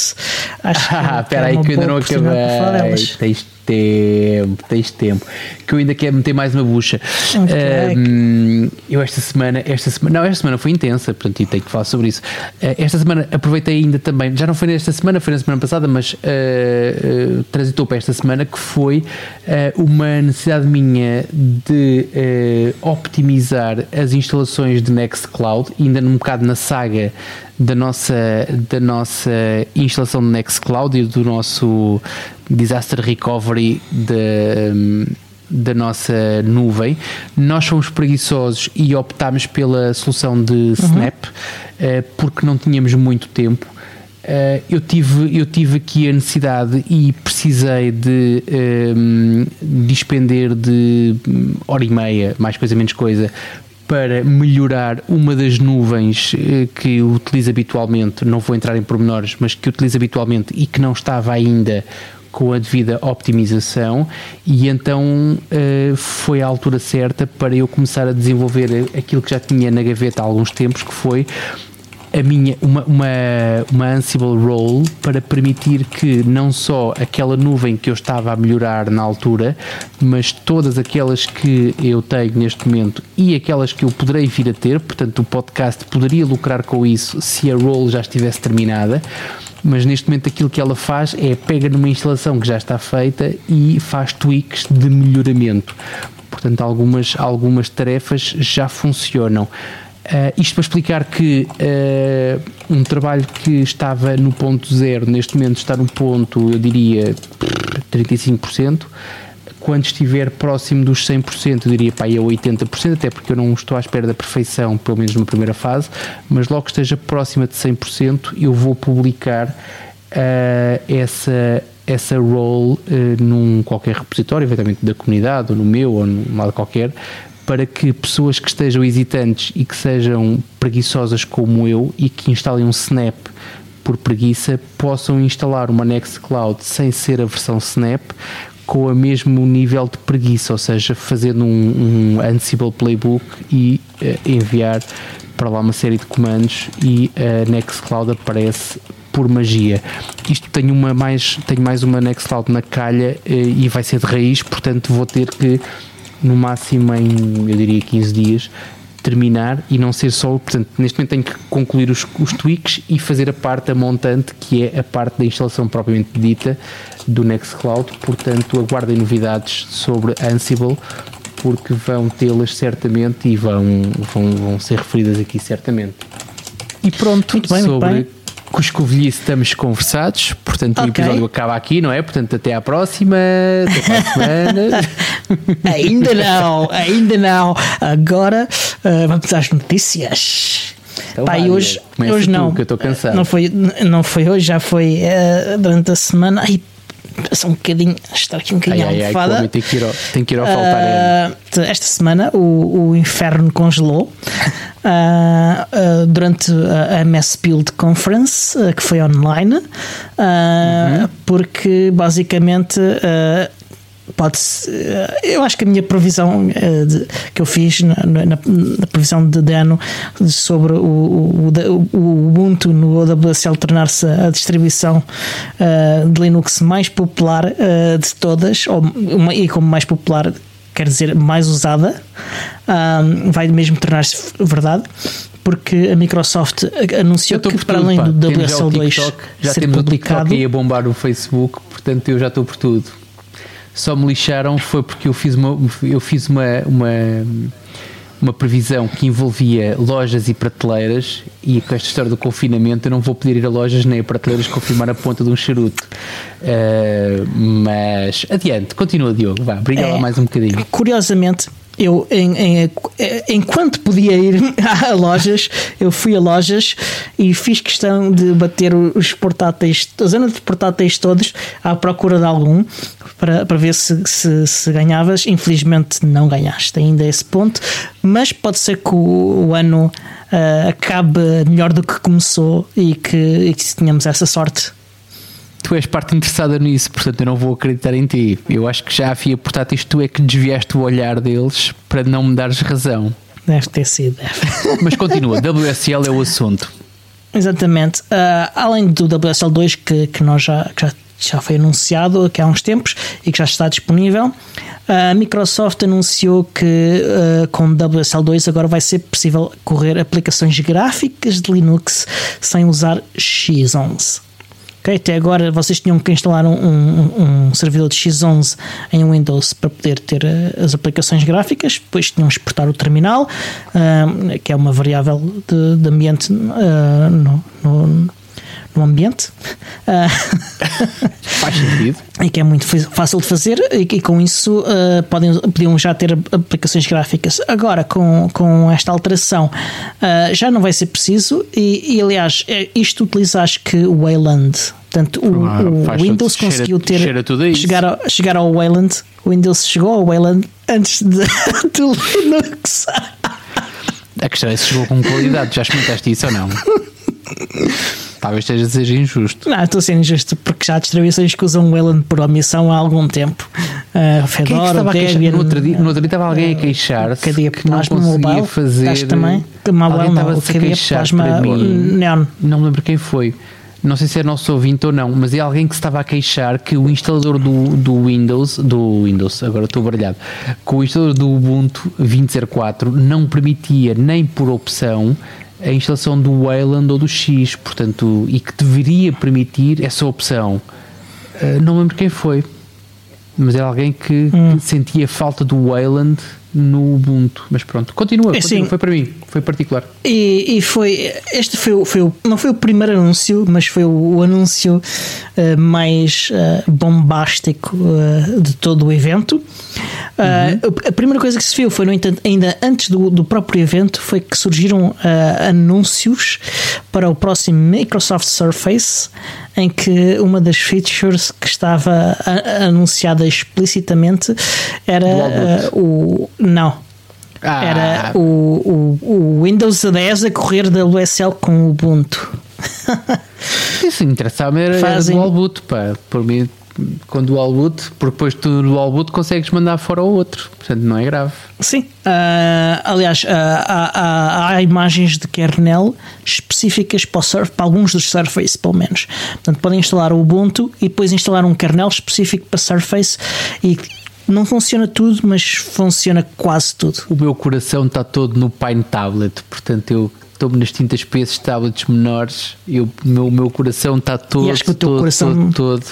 Acho que, ah, espera aí que eu ainda não acabei. Tens tempo, tens tempo. Que eu ainda quero meter mais uma bucha. Okay. Um, eu esta semana, esta semana, não, esta semana foi intensa, portanto, e tenho que falar sobre isso. Uh, esta semana aproveitei ainda também, já não foi nesta semana, foi na semana passada, mas uh, uh, transitou para esta semana, que foi uma necessidade minha de optimizar as instalações de Nextcloud, ainda num bocado na saga da nossa, da nossa instalação de Nextcloud e do nosso disaster recovery de, da nossa nuvem. Nós fomos preguiçosos e optámos pela solução de uhum. Snap uhum. porque não tínhamos muito tempo. Uh, eu, tive, eu tive aqui a necessidade e precisei de um, dispender de hora e meia, mais coisa menos coisa, para melhorar uma das nuvens eh, que utilizo habitualmente, não vou entrar em pormenores, mas que utilizo habitualmente e que não estava ainda com a devida optimização. E então uh, foi a altura certa para eu começar a desenvolver aquilo que já tinha na gaveta há alguns tempos, que foi a minha, uma, uma, uma Ansible Role para permitir que não só aquela nuvem que eu estava a melhorar na altura, mas todas aquelas que eu tenho neste momento e aquelas que eu poderei vir a ter, portanto o podcast poderia lucrar com isso se a role já estivesse terminada, mas neste momento aquilo que ela faz é pega numa instalação que já está feita e faz tweaks de melhoramento. Portanto, algumas, algumas tarefas já funcionam. Uh, isto para explicar que uh, um trabalho que estava no ponto zero, neste momento está no ponto, eu diria, 35%. Quando estiver próximo dos 100%, eu diria para aí a 80%, até porque eu não estou à espera da perfeição, pelo menos numa primeira fase, mas logo que esteja próxima de 100%, eu vou publicar uh, essa, essa role num qualquer repositório, eventualmente da comunidade, ou no meu, ou num lado qualquer, para que pessoas que estejam hesitantes e que sejam preguiçosas como eu e que instalem um Snap por preguiça possam instalar uma Nextcloud sem ser a versão Snap com o mesmo nível de preguiça, ou seja, fazendo um, um Ansible Playbook e uh, enviar para lá uma série de comandos e a Nextcloud aparece por magia. Isto tem uma mais, tenho mais uma Nextcloud na calha uh, e vai ser de raiz, portanto vou ter que no máximo em, eu diria, 15 dias, terminar e não ser só, portanto, neste momento tenho que concluir os, os tweaks e fazer a parte a montante, que é a parte da instalação propriamente dita do Nextcloud, portanto, aguardem novidades sobre Ansible, porque vão tê-las certamente e vão, vão, vão ser referidas aqui certamente. E pronto, muito bem, sobre muito bem. Cuscovilhice estamos conversados, portanto okay. o episódio acaba aqui, não é? Portanto, até à próxima, até semana. ainda não, ainda não. Agora uh, vamos às notícias. Então, Pai, hoje, hoje não. que eu estou cansado. Não foi, não foi hoje, já foi uh, durante a semana. Ai, passou um bocadinho, estar aqui um bocadinho ai, almofada. Ai, tem, que ir ao, tem que ir ao faltar. Uh, esta semana o, o inferno congelou. Uh, uh, durante a MS Build Conference, que foi online, uhum. porque basicamente pode eu acho que a minha previsão de, que eu fiz na, na, na, previsão de dano sobre o, o, o Ubuntu no OWSL tornar-se a distribuição uh, de Linux mais popular uh, de todas ou uma, e como mais popular quer dizer mais usada, um, vai mesmo tornar-se verdade porque a Microsoft anunciou que para além pá, do WSL2 já ser temos publicado, o TikTok a bombar o Facebook, portanto eu já estou por tudo. Só me lixaram foi porque eu fiz uma eu fiz uma, uma uma previsão que envolvia lojas e prateleiras e com esta história do confinamento eu não vou poder ir a lojas nem a prateleiras confirmar a ponta de um charuto. Uh, mas adiante, continua Diogo, vá, briga é, lá mais um bocadinho. Curiosamente, eu em, em, enquanto podia ir a lojas, eu fui a lojas e fiz questão de bater os portáteis, a zona de portáteis todos à procura de algum para, para ver se, se, se ganhavas. Infelizmente não ganhaste ainda esse ponto, mas pode ser que o, o ano uh, acabe melhor do que começou e que, e que tenhamos essa sorte tu és parte interessada nisso, portanto eu não vou acreditar em ti. Eu acho que já havia portáteis, tu é que desviaste o olhar deles para não me dares razão. Deve ter sido, deve. Mas continua, WSL é o assunto. Exatamente. Uh, além do WSL2 que, que nós já, que já, já foi anunciado aqui há uns tempos e que já está disponível, a Microsoft anunciou que uh, com WSL2 agora vai ser possível correr aplicações gráficas de Linux sem usar X11. Okay, até agora vocês tinham que instalar um, um, um, servidor de X11 em Windows para poder ter uh, as aplicações gráficas, depois tinham que exportar o terminal, uh, que é uma variável de, de ambiente uh, no, no no ambiente. Faz sentido. E que é muito fácil de fazer, e, e com isso uh, podem, podiam já ter aplicações gráficas. Agora, com, com esta alteração, uh, já não vai ser preciso, e, e aliás, é, isto utiliza acho que o Wayland. Portanto, o, ah, o Windows conseguiu cheira, ter chegar ao, chegar ao Wayland. O Windows chegou ao Wayland antes de, do Linux. A questão é se chegou com qualidade. Já experimentaste isso ou não? Talvez esteja a ser injusto. Não, estou a ser injusto porque já há distribuições que usam Wayland por omissão há algum tempo. Uh, Fedora, Quem é que Debian, no, outro dia, no outro dia estava alguém a queixar-se que, que não conseguia mobile, fazer. também? Mobile não, o KDE Plasma Neon. Não me lembro quem foi não sei se é nosso ouvinte ou não, mas é alguém que se estava a queixar que o instalador do, do Windows, do Windows, agora estou baralhado, que o instalador do Ubuntu 20.04 não permitia nem por opção a instalação do Wayland ou do X, portanto, e que deveria permitir essa opção. Uh, não lembro quem foi, mas era alguém que, hum. que sentia falta do Wayland no Ubuntu. Mas pronto, continua, é continua. Assim, foi para mim, foi particular. E, e foi, este foi, foi não foi o primeiro anúncio, mas foi o, o anúncio uh, mais uh, bombástico uh, de todo o evento. Uhum. a primeira coisa que se viu foi, no entanto, ainda antes do, do próprio evento, foi que surgiram anúncios para o próximo Microsoft Surface, em que uma das features que estava anunciada explicitamente era o não. Ah. Era o, o, o Windows 10 a correr da USL com o Ubuntu. Isso interessava era, Fazem... era boot, pá. Por mim, com dual boot, porque depois tu no dual boot consegues mandar fora o outro, portanto não é grave. Sim, uh, aliás, uh, há, há, há, imagens de kernel específicas para, o surf, para alguns dos Surface, pelo menos. Portanto, podem instalar o Ubuntu e depois instalar um kernel específico para Surface e não funciona tudo, mas funciona quase tudo. O meu coração está todo no Pine Tablet, portanto eu estou-me nas tintas para esses tablets menores e o meu, meu coração está todo, todo, coração... todo, todo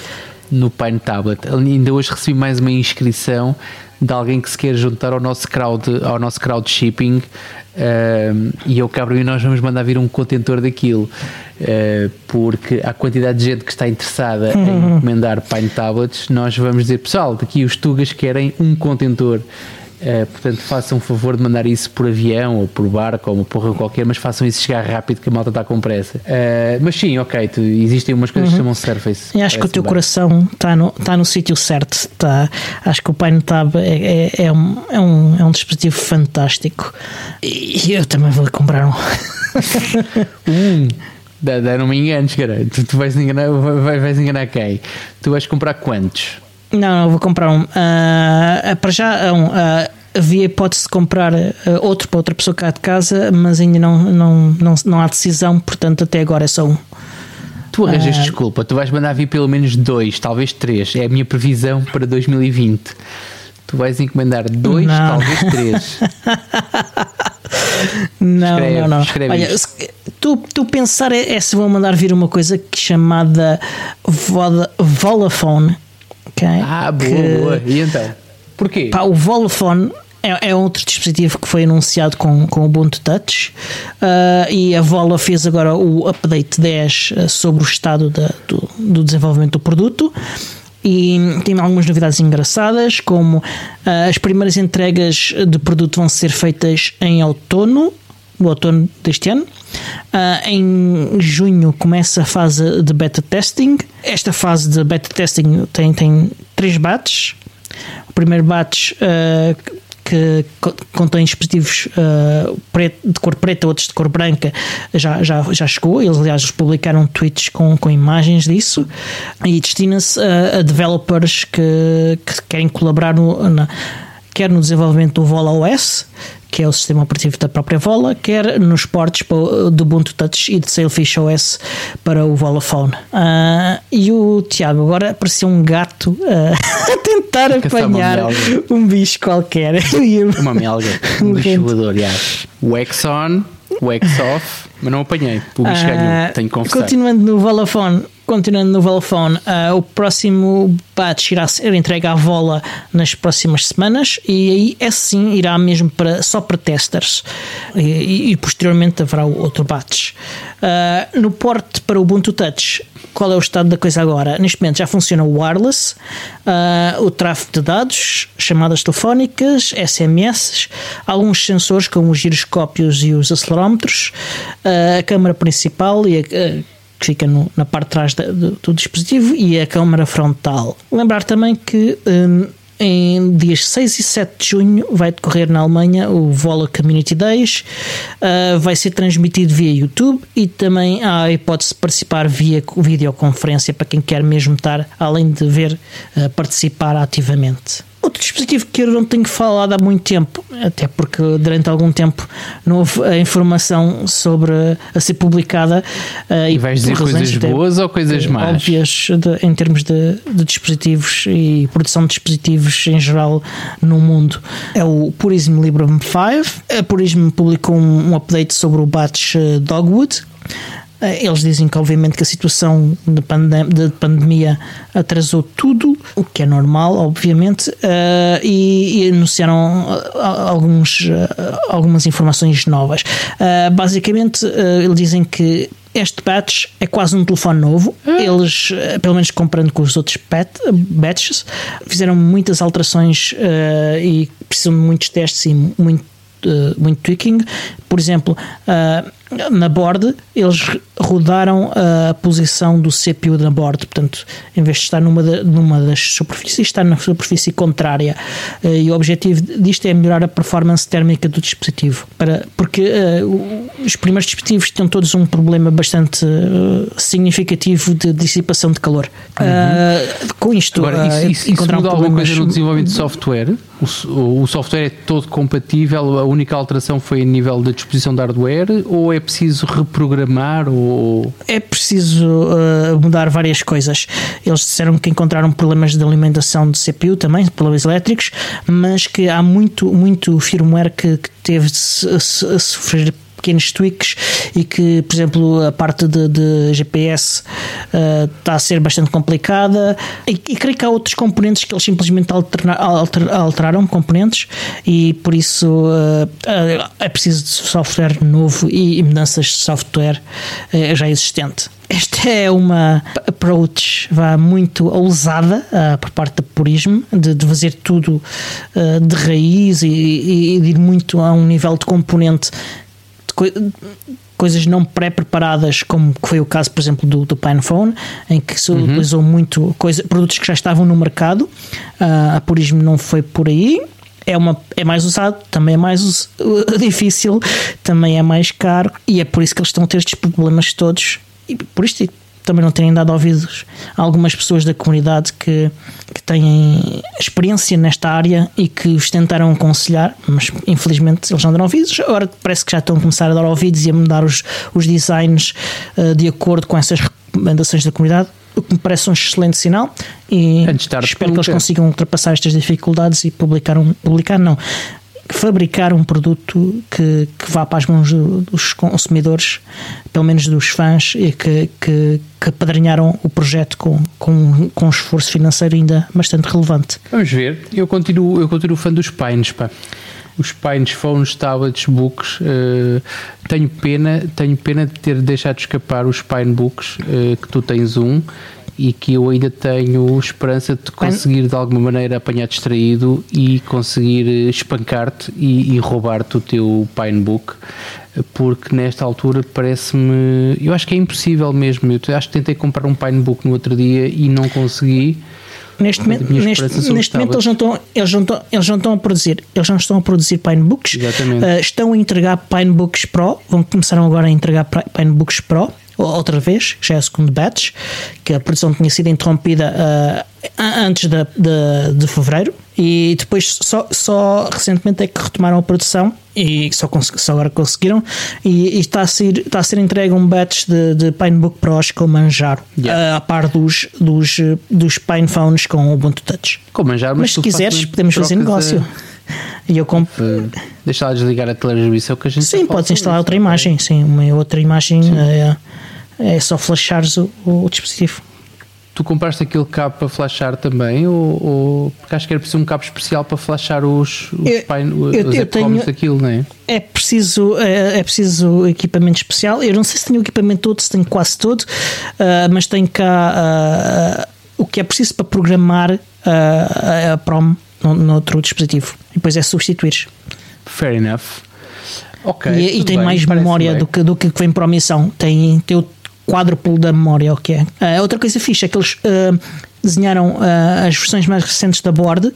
no Pine Tablet. Ainda hoje recebi mais uma inscrição de alguém que se quer juntar ao nosso crowd, ao nosso crowd shipping uh, e eu cabro e nós vamos mandar vir um contentor daquilo uh, porque a quantidade de gente que está interessada uhum. em encomendar Pine Tablets nós vamos dizer pessoal, daqui os Tugas querem um contentor Uh, portanto, façam o favor de mandar isso por avião ou por barco ou uma porra qualquer, mas façam isso chegar rápido que a malta está com pressa. Uh, mas sim, ok, tu, existem umas coisas uhum. que chamam Surface. E acho que o teu bem. coração está no, está no sítio certo. Está, acho que o Pine Tab é, é, é, um, é, um, é um dispositivo fantástico. E eu também vou comprar um. um. Dá, não me enganes, cara. Tu, tu vais, enganar, vais, vais enganar quem? Tu vais comprar quantos? Não, não, vou comprar um. Uh, para já, um, uh, havia hipótese de comprar uh, outro para outra pessoa cá de casa, mas ainda não, não, não, não há decisão, portanto, até agora é só um. Tu arranjas desculpa, tu vais mandar vir pelo menos dois, talvez três. É a minha previsão para 2020. Tu vais encomendar dois, não. talvez três. não, escreve, não, não. Olha, tu, tu pensar é, é, se vão mandar vir uma coisa chamada Vodafone Ah, boa, que, boa. E então? Porquê? Pá, o Voluphone é, é, outro dispositivo que foi anunciado com, com o Ubuntu Touch uh, e a Vola fez agora o update 10 uh, sobre o estado do, do, desenvolvimento do produto e tem algumas novidades engraçadas como uh, as primeiras entregas de produto vão ser feitas em outono no outono deste ano Uh, em junho começa a fase de beta testing. Esta fase de beta testing tem, tem três batches. O primeiro batch uh, que contém dispositivos uh, preto, de cor preta, outros de cor branca, já, já, já chegou. Eles, aliás, publicaram tweets com, com imagens disso e destina-se a, a, developers que, que querem colaborar no, na, quer no desenvolvimento do Vola OS, que é o sistema operativo da própria Vola, quer nos portos do Ubuntu Touch e de Sailfish OS para o Volaphone. Uh, e o Tiago agora apareceu um gato uh, a tentar apanhar um bicho qualquer. uma melga, um bicho voador, O Exxon, o Exoff, mas não apanhei. O bicho uh, ganhou, tenho que confessar. Continuando no Volaphone, continuando no Vodafone, uh, o próximo batch irá ser entregue à Vola nas próximas semanas e aí é sim irá mesmo para, só para testers e, e posteriormente haverá outro batch. Uh, no porte para o Ubuntu Touch, qual é o estado da coisa agora? Neste momento já funciona o wireless, uh, o tráfego de dados, chamadas telefónicas, SMS, alguns sensores como os giroscópios e os acelerómetros, a câmara principal e a que fica no, na parte de trás do, do, dispositivo, e a câmara frontal. Lembrar também que um, em dias 6 e 7 de junho vai decorrer na Alemanha o Vola Community Days, uh, vai ser transmitido via YouTube e também há a hipótese de participar via videoconferência para quem quer mesmo estar, além de ver, uh, participar ativamente. Outro dispositivo que eu não tenho falado há muito tempo, até porque durante algum tempo não houve a informação sobre a ser publicada. Uh, e vais dizer coisas boas ou coisas más? Óbvias de, em termos de, de, dispositivos e produção de dispositivos em geral no mundo. É o Purism Librem 5. A Purism publicou um, um update sobre o batch eh, Dogwood eles dizem que, obviamente, que a situação de, pandem de pandemia atrasou tudo, o que é normal, obviamente, uh, e, e, anunciaram eh, alguns, uh, algumas informações novas. Uh, basicamente, eles dizem que este batch é quase um telefone novo. Hum. Eles, pelo menos comparando com os outros batches, fizeram muitas alterações e precisam de muitos testes e muito, muito tweaking. Por exemplo, na board, eles rodaram a posição do CPU na board, portanto, em vez de estar numa, de, numa das superfícies, está na superfície contrária. Uh, e o objetivo disto é melhorar a performance térmica do dispositivo, para, porque uh, os primeiros dispositivos tinham todos um problema bastante uh, significativo de dissipação de calor. Uhum. com isto, Agora, isso, isso, encontrar isso muda alguma coisa no desenvolvimento de software? O, o, software é todo compatível? A única alteração foi a nível da disposição de hardware ou é preciso reprogramar? Ou... É preciso uh, mudar várias coisas. Eles disseram que encontraram problemas de alimentação de CPU também, problemas elétricos, mas que há muito, muito firmware que, que teve a sofrer pequenos tweaks e que, por exemplo, a parte de, de GPS uh, está a ser bastante complicada e, e, creio que há outros componentes que eles simplesmente alterna, alter, alteraram componentes e por isso uh, é preciso de software novo e, e mudanças de software uh, já existente. Esta é uma approach vá, muito ousada uh, por parte do purismo, de, de fazer tudo uh, de raiz e, e, de ir muito a um nível de componente coisas não pré-preparadas, como foi o caso, por exemplo, do, do PinePhone, em que se uhum. utilizou muito coisa, produtos que já estavam no mercado. Uh, a Purismo não foi por aí. É, uma, é mais usado, também é mais difícil, também é mais caro, e é por isso que eles estão a ter estes problemas todos. E por isto também não terem dado ouvidos a algumas pessoas da comunidade que, que têm experiência nesta área e que os tentaram aconselhar, mas infelizmente eles não deram ouvidos. Agora parece que já estão a começar a dar ouvidos e a mudar os, os designs uh, de acordo com essas recomendações da comunidade. O que me parece um excelente sinal e espero que eles consigam ultrapassar estas dificuldades e publicar um, publicar não, fabricar um produto que, que vá para as mãos dos consumidores, pelo menos dos fãs, e que, que, que apadrinharam o projeto com, com, com um esforço financeiro ainda bastante relevante. Vamos ver. Eu continuo, eu continuo fã dos Pines, pá os Pines Phones, tablets, books. Uh, tenho pena, tenho pena de ter deixado escapar os Pine Books, uh, que tu tens um e que eu ainda tenho esperança de conseguir de alguma maneira apanhar distraído e conseguir espancar-te e, e roubar-te o teu Pinebook porque nesta altura parece-me eu acho que é impossível mesmo. Eu acho que tentei comprar um Pinebook no outro dia e não consegui. Neste momento, neste, neste momento eles, não estão, eles, não estão, eles não estão a produzir, eles não estão a produzir Pinebooks, uh, estão a entregar Pinebooks Pro, vão começar agora a entregar Pinebooks Pro outra vez, já é o segundo batch, que a produção tinha sido interrompida uh, antes de, de, de, fevereiro e depois só, só recentemente é que retomaram a produção e só, só agora conseguiram e, e, está, a ser, está a ser entregue um batch de, de Pinebook Pros com Manjaro yeah. uh, a par dos, dos, dos Pinephones com o Ubuntu Touch. Com Manjaro, mas, mas se quiseres podemos fazer negócio e eu compro. Deixa lá desligar a televisão que a gente Sim, podes instalar outra imagem, sim, uma outra imagem. Uh, é só flashares o, o dispositivo. Tu compraste aquele cabo para flashar também? Ou, ou, porque acho que era preciso um cabo especial para flashar os, os, eu, pain, os eu, eu tenho, daquilo, não é? É preciso, é, é, preciso equipamento especial. Eu não sei se tenho o equipamento todo, se tenho quase todo, uh, mas tenho cá uh, o que é preciso para programar uh, a PROM no, no, outro dispositivo. E depois é substituir. Fair enough. Ok. E, e tem bem, mais memória do que, do que vem para a missão. Tem, tem o quádruplo da memória, o que é. Uh, outra coisa fixa é que eles uh, desenharam uh, as versões mais recentes da board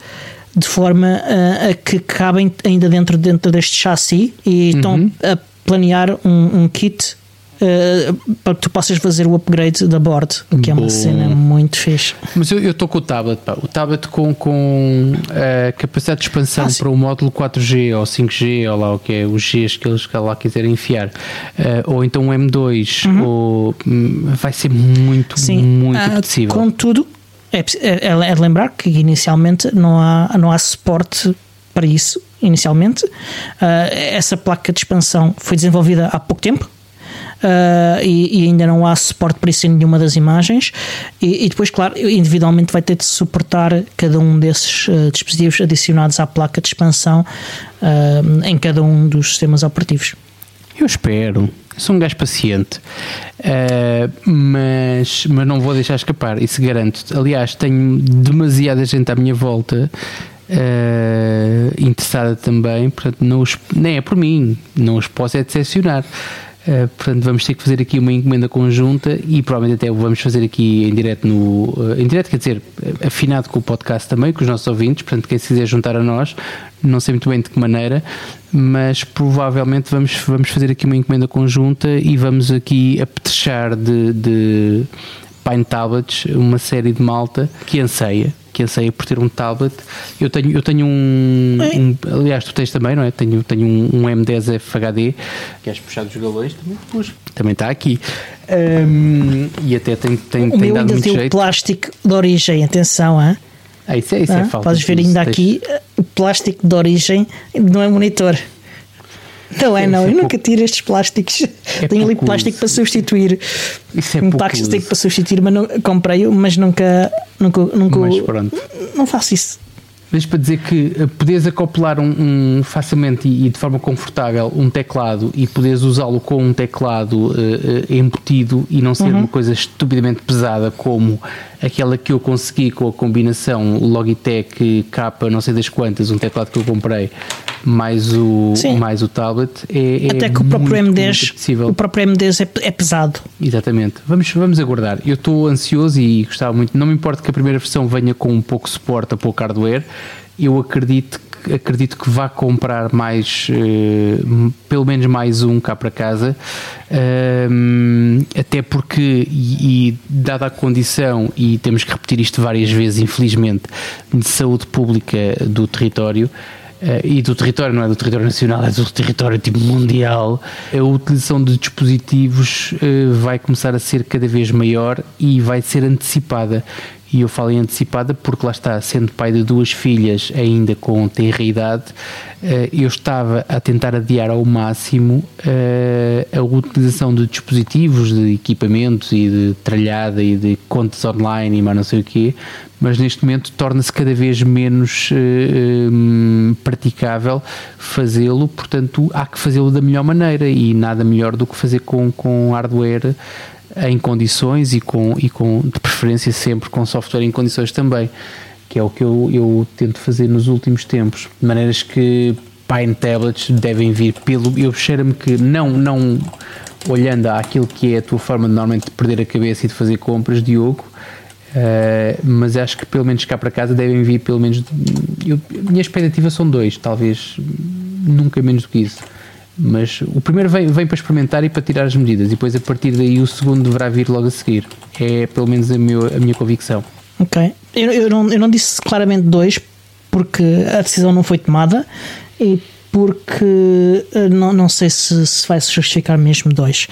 de forma a que cabem ainda dentro, dentro deste chassi e uhum. estão a planear um, um kit Uh, para que tu possas fazer o upgrade da board, o que é uma cena muito fixe. Mas eu estou com o tablet, pá. o tablet com, com uh, capacidade de expansão ah, para o módulo 4G ou 5G, ou lá o que é, os Gs que eles lá quiserem enfiar, uh, ou então um M2, uhum. ou, um, vai ser muito, Sim. muito uh, possível. Contudo, é, é, é de lembrar que inicialmente não há, não há suporte para isso. Inicialmente, essa placa de expansão foi desenvolvida há pouco tempo uh, e, e, ainda não há suporte para isso em nenhuma das imagens. E, e, depois, claro, individualmente vai ter de suportar cada um desses uh, dispositivos adicionados à placa de expansão uh, em cada um dos sistemas operativos. Eu espero. sou um gajo paciente, mas, mas não vou deixar escapar, isso garanto. Aliás, tenho demasiada gente à minha volta Uh, interessada também, portanto, não os, nem é por mim, não os posso é decepcionar. Uh, portanto, vamos ter que fazer aqui uma encomenda conjunta e provavelmente até vamos fazer aqui em direto no. Uh, em direto, quer dizer, afinado com o podcast também, com os nossos ouvintes. Portanto, quem se quiser juntar a nós, não sei muito bem de que maneira, mas provavelmente vamos, vamos fazer aqui uma encomenda conjunta e vamos aqui apetrechar de, de Pine Tablets uma série de malta que anseia que anseia por ter um tablet. Eu tenho, eu tenho um, um Aliás, tu tens também, não é? Tenho, tenho um, um M10 FHD, que és puxado dos galões, também, também está aqui. Um, e até tem, tem, o tem meu dado ainda muito tem jeito. o plástico de origem, atenção, hein? Ah, isso é, isso é falta. Podes ver ainda aqui o plástico de origem não é monitor. Não é, não. Eu nunca tiro estes plásticos. É Tenho ali plástico para substituir. Isso é um plástico para substituir, mas não, comprei-o, mas nunca. Nunca, nunca mas pronto. Não faço isso. Mas para dizer que eh, podes acoplar um, um facilmente e, e, de forma confortável um teclado e podes usá-lo com um teclado uh, uh, embutido e não ser uhum. uma coisa estupidamente pesada como aquela que eu consegui com a combinação Logitech capa não sei das quantas, um teclado que eu comprei mais o, mais o tablet é, é até que o próprio muito, M10 muito o próprio M10 é, é, pesado. Exatamente, vamos, vamos aguardar. Eu estou ansioso e gostava muito, não me importa que a primeira versão venha com um pouco suporte a pouco hardware. Eu acredito acredito que vá comprar mais, uh, pelo menos mais um cá para casa, uh, até porque, e, e, dada a condição, e temos que repetir isto várias vezes, infelizmente, de saúde pública do território. Uh, e do território, não é do território nacional, é do território tipo mundial, a utilização de dispositivos vai começar a ser cada vez maior e vai ser antecipada e eu falo em antecipada porque lá está, sendo pai de duas filhas ainda com tenra idade, eh, eu estava a tentar adiar ao máximo eh, a utilização de dispositivos, de equipamentos e de tralhada e de contas online e mais não sei o quê, mas neste momento torna-se cada vez menos uh, praticável fazê-lo, portanto há que fazê-lo da melhor maneira e nada melhor do que fazer com, com hardware em condições e com, e com de preferência sempre com software em condições também, que é o que eu, eu tento fazer nos últimos tempos, de maneiras que Pine Tablets devem vir pelo. Eu cheiro-me que não, não olhando àquilo que é a tua forma de normalmente perder a cabeça e de fazer compras, Diogo, uh, mas acho que pelo menos cá para casa devem vir pelo menos. Eu, minha expectativa são dois, talvez nunca menos do que isso. Mas o primeiro vem, vem para experimentar e para tirar as medidas, e depois a partir daí o segundo deverá vir logo a seguir. É pelo menos a, meu, a minha convicção. Ok. Eu, eu, não, eu não disse claramente dois, porque a decisão não foi tomada e porque eh, não, não sei se, se vai se justificar mesmo dois.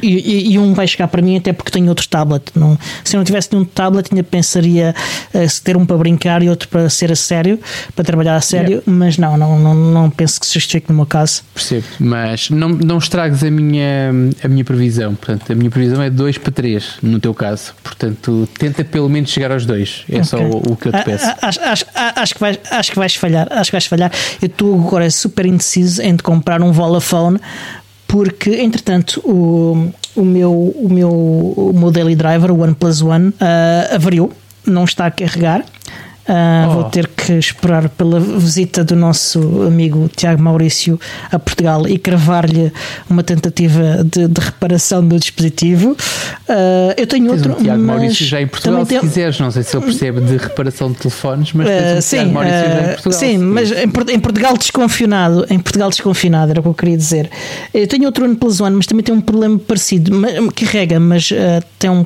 E, e, e, um vai chegar para mim até porque tenho outro tablet. Não, se eu não tivesse nenhum tablet, ainda pensaria uh, se ter um para brincar e outro para ser a sério, para trabalhar a sério, yeah. mas não, não, não, não penso que se justifique no meu caso. Percebo, mas não, não estragues a minha, a minha previsão. Portanto, a minha previsão é dois para três no teu caso. Portanto, tenta pelo menos chegar aos dois. É okay. só o, o, que eu te peço. Acho, acho, acho, que vais, acho que vais falhar. Acho que vais falhar. Eu estou agora super indeciso entre comprar um Vodafone porque entretanto o, o meu o meu o meu daily driver o OnePlus One uh, avariou não está a carregar Uh, oh. Vou ter que esperar pela visita do nosso amigo Tiago Maurício a Portugal e cravar-lhe uma tentativa de, de, reparação do dispositivo. Uh, eu tenho outro. Um Tiago Maurício já em Portugal, se tem... quiseres. Não sei se ele percebe de reparação de telefones, mas uh, sim, Tiago Maurício já em Portugal. Sim, mas em, em, Portugal desconfinado, em Portugal desconfinado, era o que eu queria dizer. Eu tenho outro OnePlus One, mas também tem um problema parecido. Carrega, mas tem um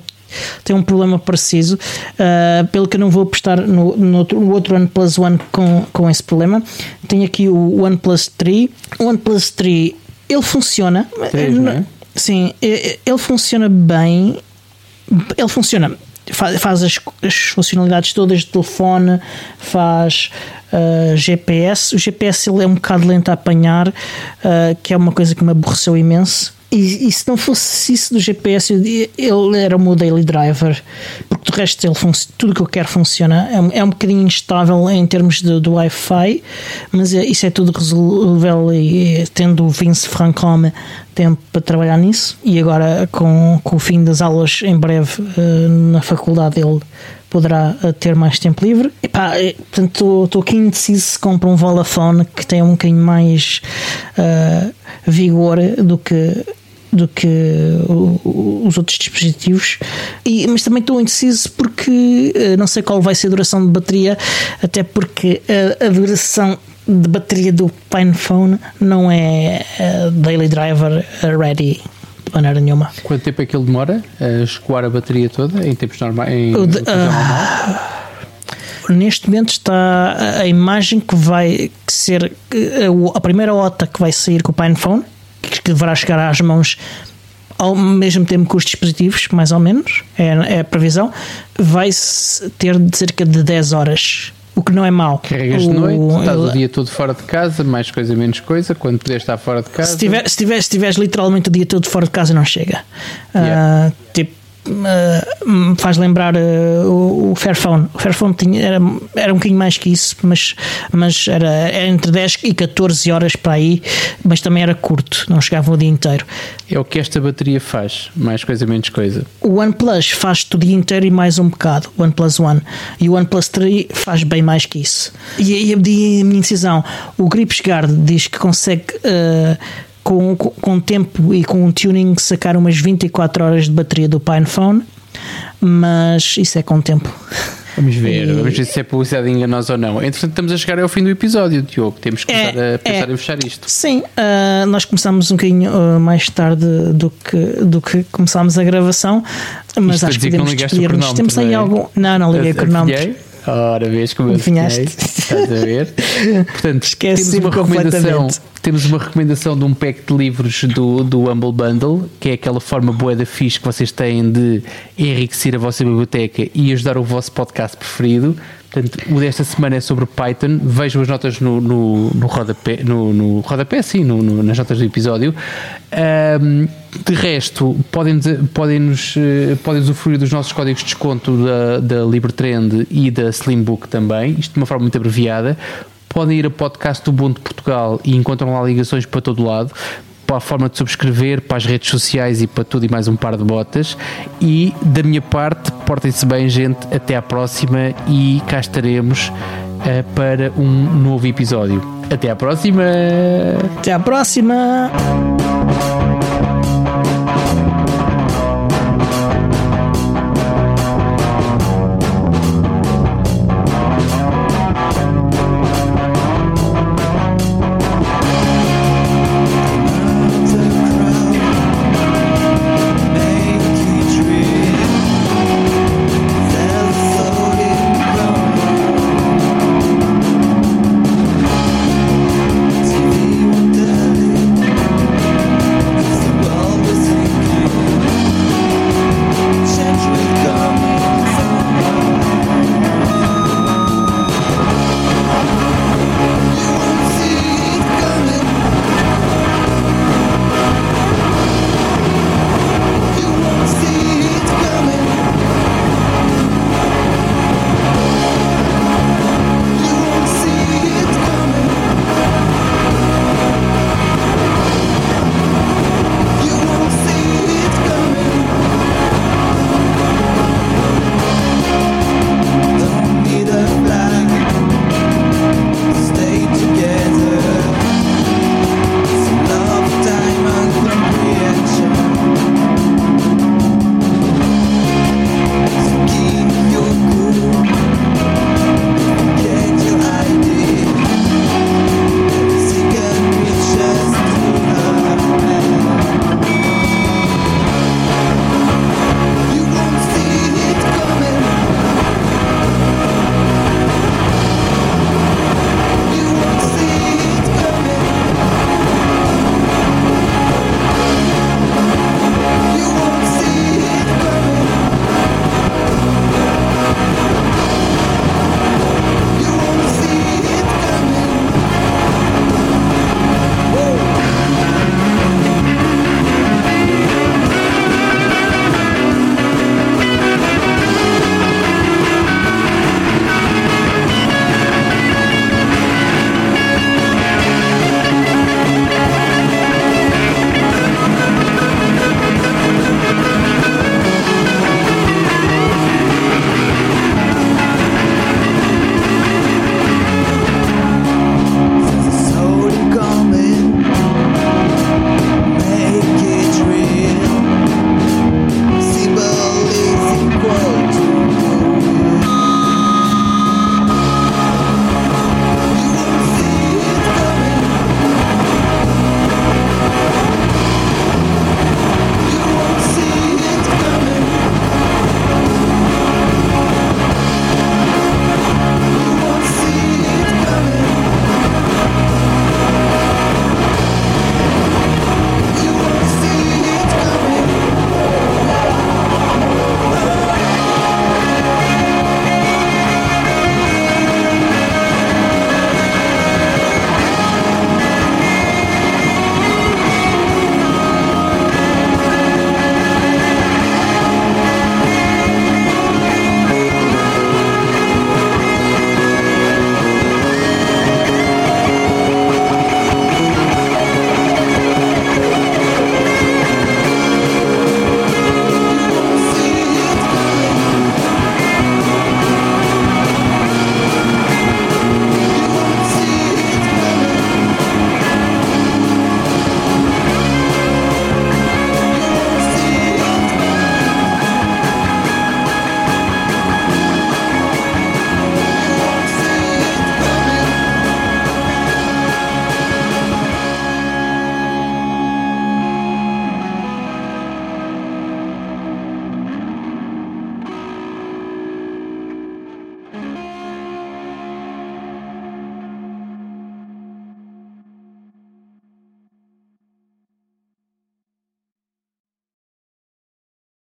tem um problema parecido, uh, pelo que eu não vou apostar no, no, outro, no outro OnePlus One com, com esse problema. Tenho aqui o OnePlus 3. O OnePlus 3 ele funciona. 3, não é? Sim, ele funciona bem. Ele funciona faz as, as, funcionalidades todas de telefone, faz uh, GPS. O GPS ele é um bocado lento a apanhar, uh, que é uma coisa que me aborreceu imenso. E, e, se não fosse isso do GPS, ele era o meu daily driver, porque do resto ele tudo que eu quero funciona. É, é um bocadinho instável em termos de, do Wi-Fi, mas é, isso é tudo resolvível e tendo o Vince Francome tempo para trabalhar nisso. E agora, com, com o fim das aulas em breve uh, na faculdade, ele poderá uh, ter mais tempo livre. E pá, eh, portanto, estou aqui indeciso se compro um Vodafone que tem um bocadinho mais uh, vigor do que do que os outros dispositivos. E, mas também estou indeciso porque uh, não sei qual vai ser a duração de bateria, até porque a, a duração de bateria do PinePhone não é uh, daily driver ready de maneira nenhuma. Quanto tempo é que ele demora a escoar a bateria toda em tempos normais? Uh, neste momento está a imagem que vai ser a primeira OTA que vai sair com o PinePhone, que deverá chegar às mãos ao mesmo tempo que os dispositivos, mais ou menos, é, é a previsão, vai ter cerca de 10 horas o que não é mau. Carregas de noite, estás o dia todo fora de casa, mais coisa, menos coisa, quando puderes estar fora de casa. Se, tiver, se, tiver, se tiveres literalmente o dia todo fora de casa, não chega. Yeah. Uh, tipo, Uh, faz lembrar uh, o, o Fairphone. O Fairphone tinha, era, era um bocadinho mais que isso, mas, mas era, era, entre 10 e 14 horas para aí, mas também era curto, não chegava o dia inteiro. É o que esta bateria faz, mais coisa, menos coisa. O OnePlus faz-te o dia inteiro e mais um bocado, o OnePlus One. E o OnePlus 3 faz bem mais que isso. E, e a minha incisão, o Grips Guard diz que consegue. Uh, com, com, com tempo e com um tuning sacar umas 24 horas de bateria do PinePhone, mas isso é com tempo. Vamos ver, e... vamos ver se é publicidade enganosa ou não. Entretanto, estamos a chegar ao fim do episódio, Diogo. Temos que começar é, a pensar é. em fechar isto. Sim, uh, nós começamos um bocadinho uh, mais tarde do que, do que começámos a gravação, mas isto acho que podemos despedir-nos. Temos aí é? algum. Não, não liguei o cronómetro. Ora, vês como eu Adivinhaste? Estás a ver? Portanto, Esqueci temos uma recomendação. Temos uma recomendação de um pack de livros do, do Humble Bundle, que é aquela forma boa da fixe que vocês têm de enriquecer a vossa biblioteca e ajudar o vosso podcast preferido. Portanto, o desta semana é sobre Python. Vejam as notas no, no, no rodapé, no, no rodapé, sim, no, no, nas notas do episódio. Um, de resto, podem, podem, nos, eh, podem usufruir dos nossos códigos de desconto da, da LibreTrend e da Slimbook também, isto de uma forma muito abreviada. Podem ir a podcast do Ubuntu Portugal e encontram lá ligações para todo lado para a forma de subscrever, para as redes sociais e para tudo e mais um par de botas. E da minha parte, portem-se bem, gente. Até à próxima e cá estaremos uh, para um novo episódio. Até à próxima! Até à próxima!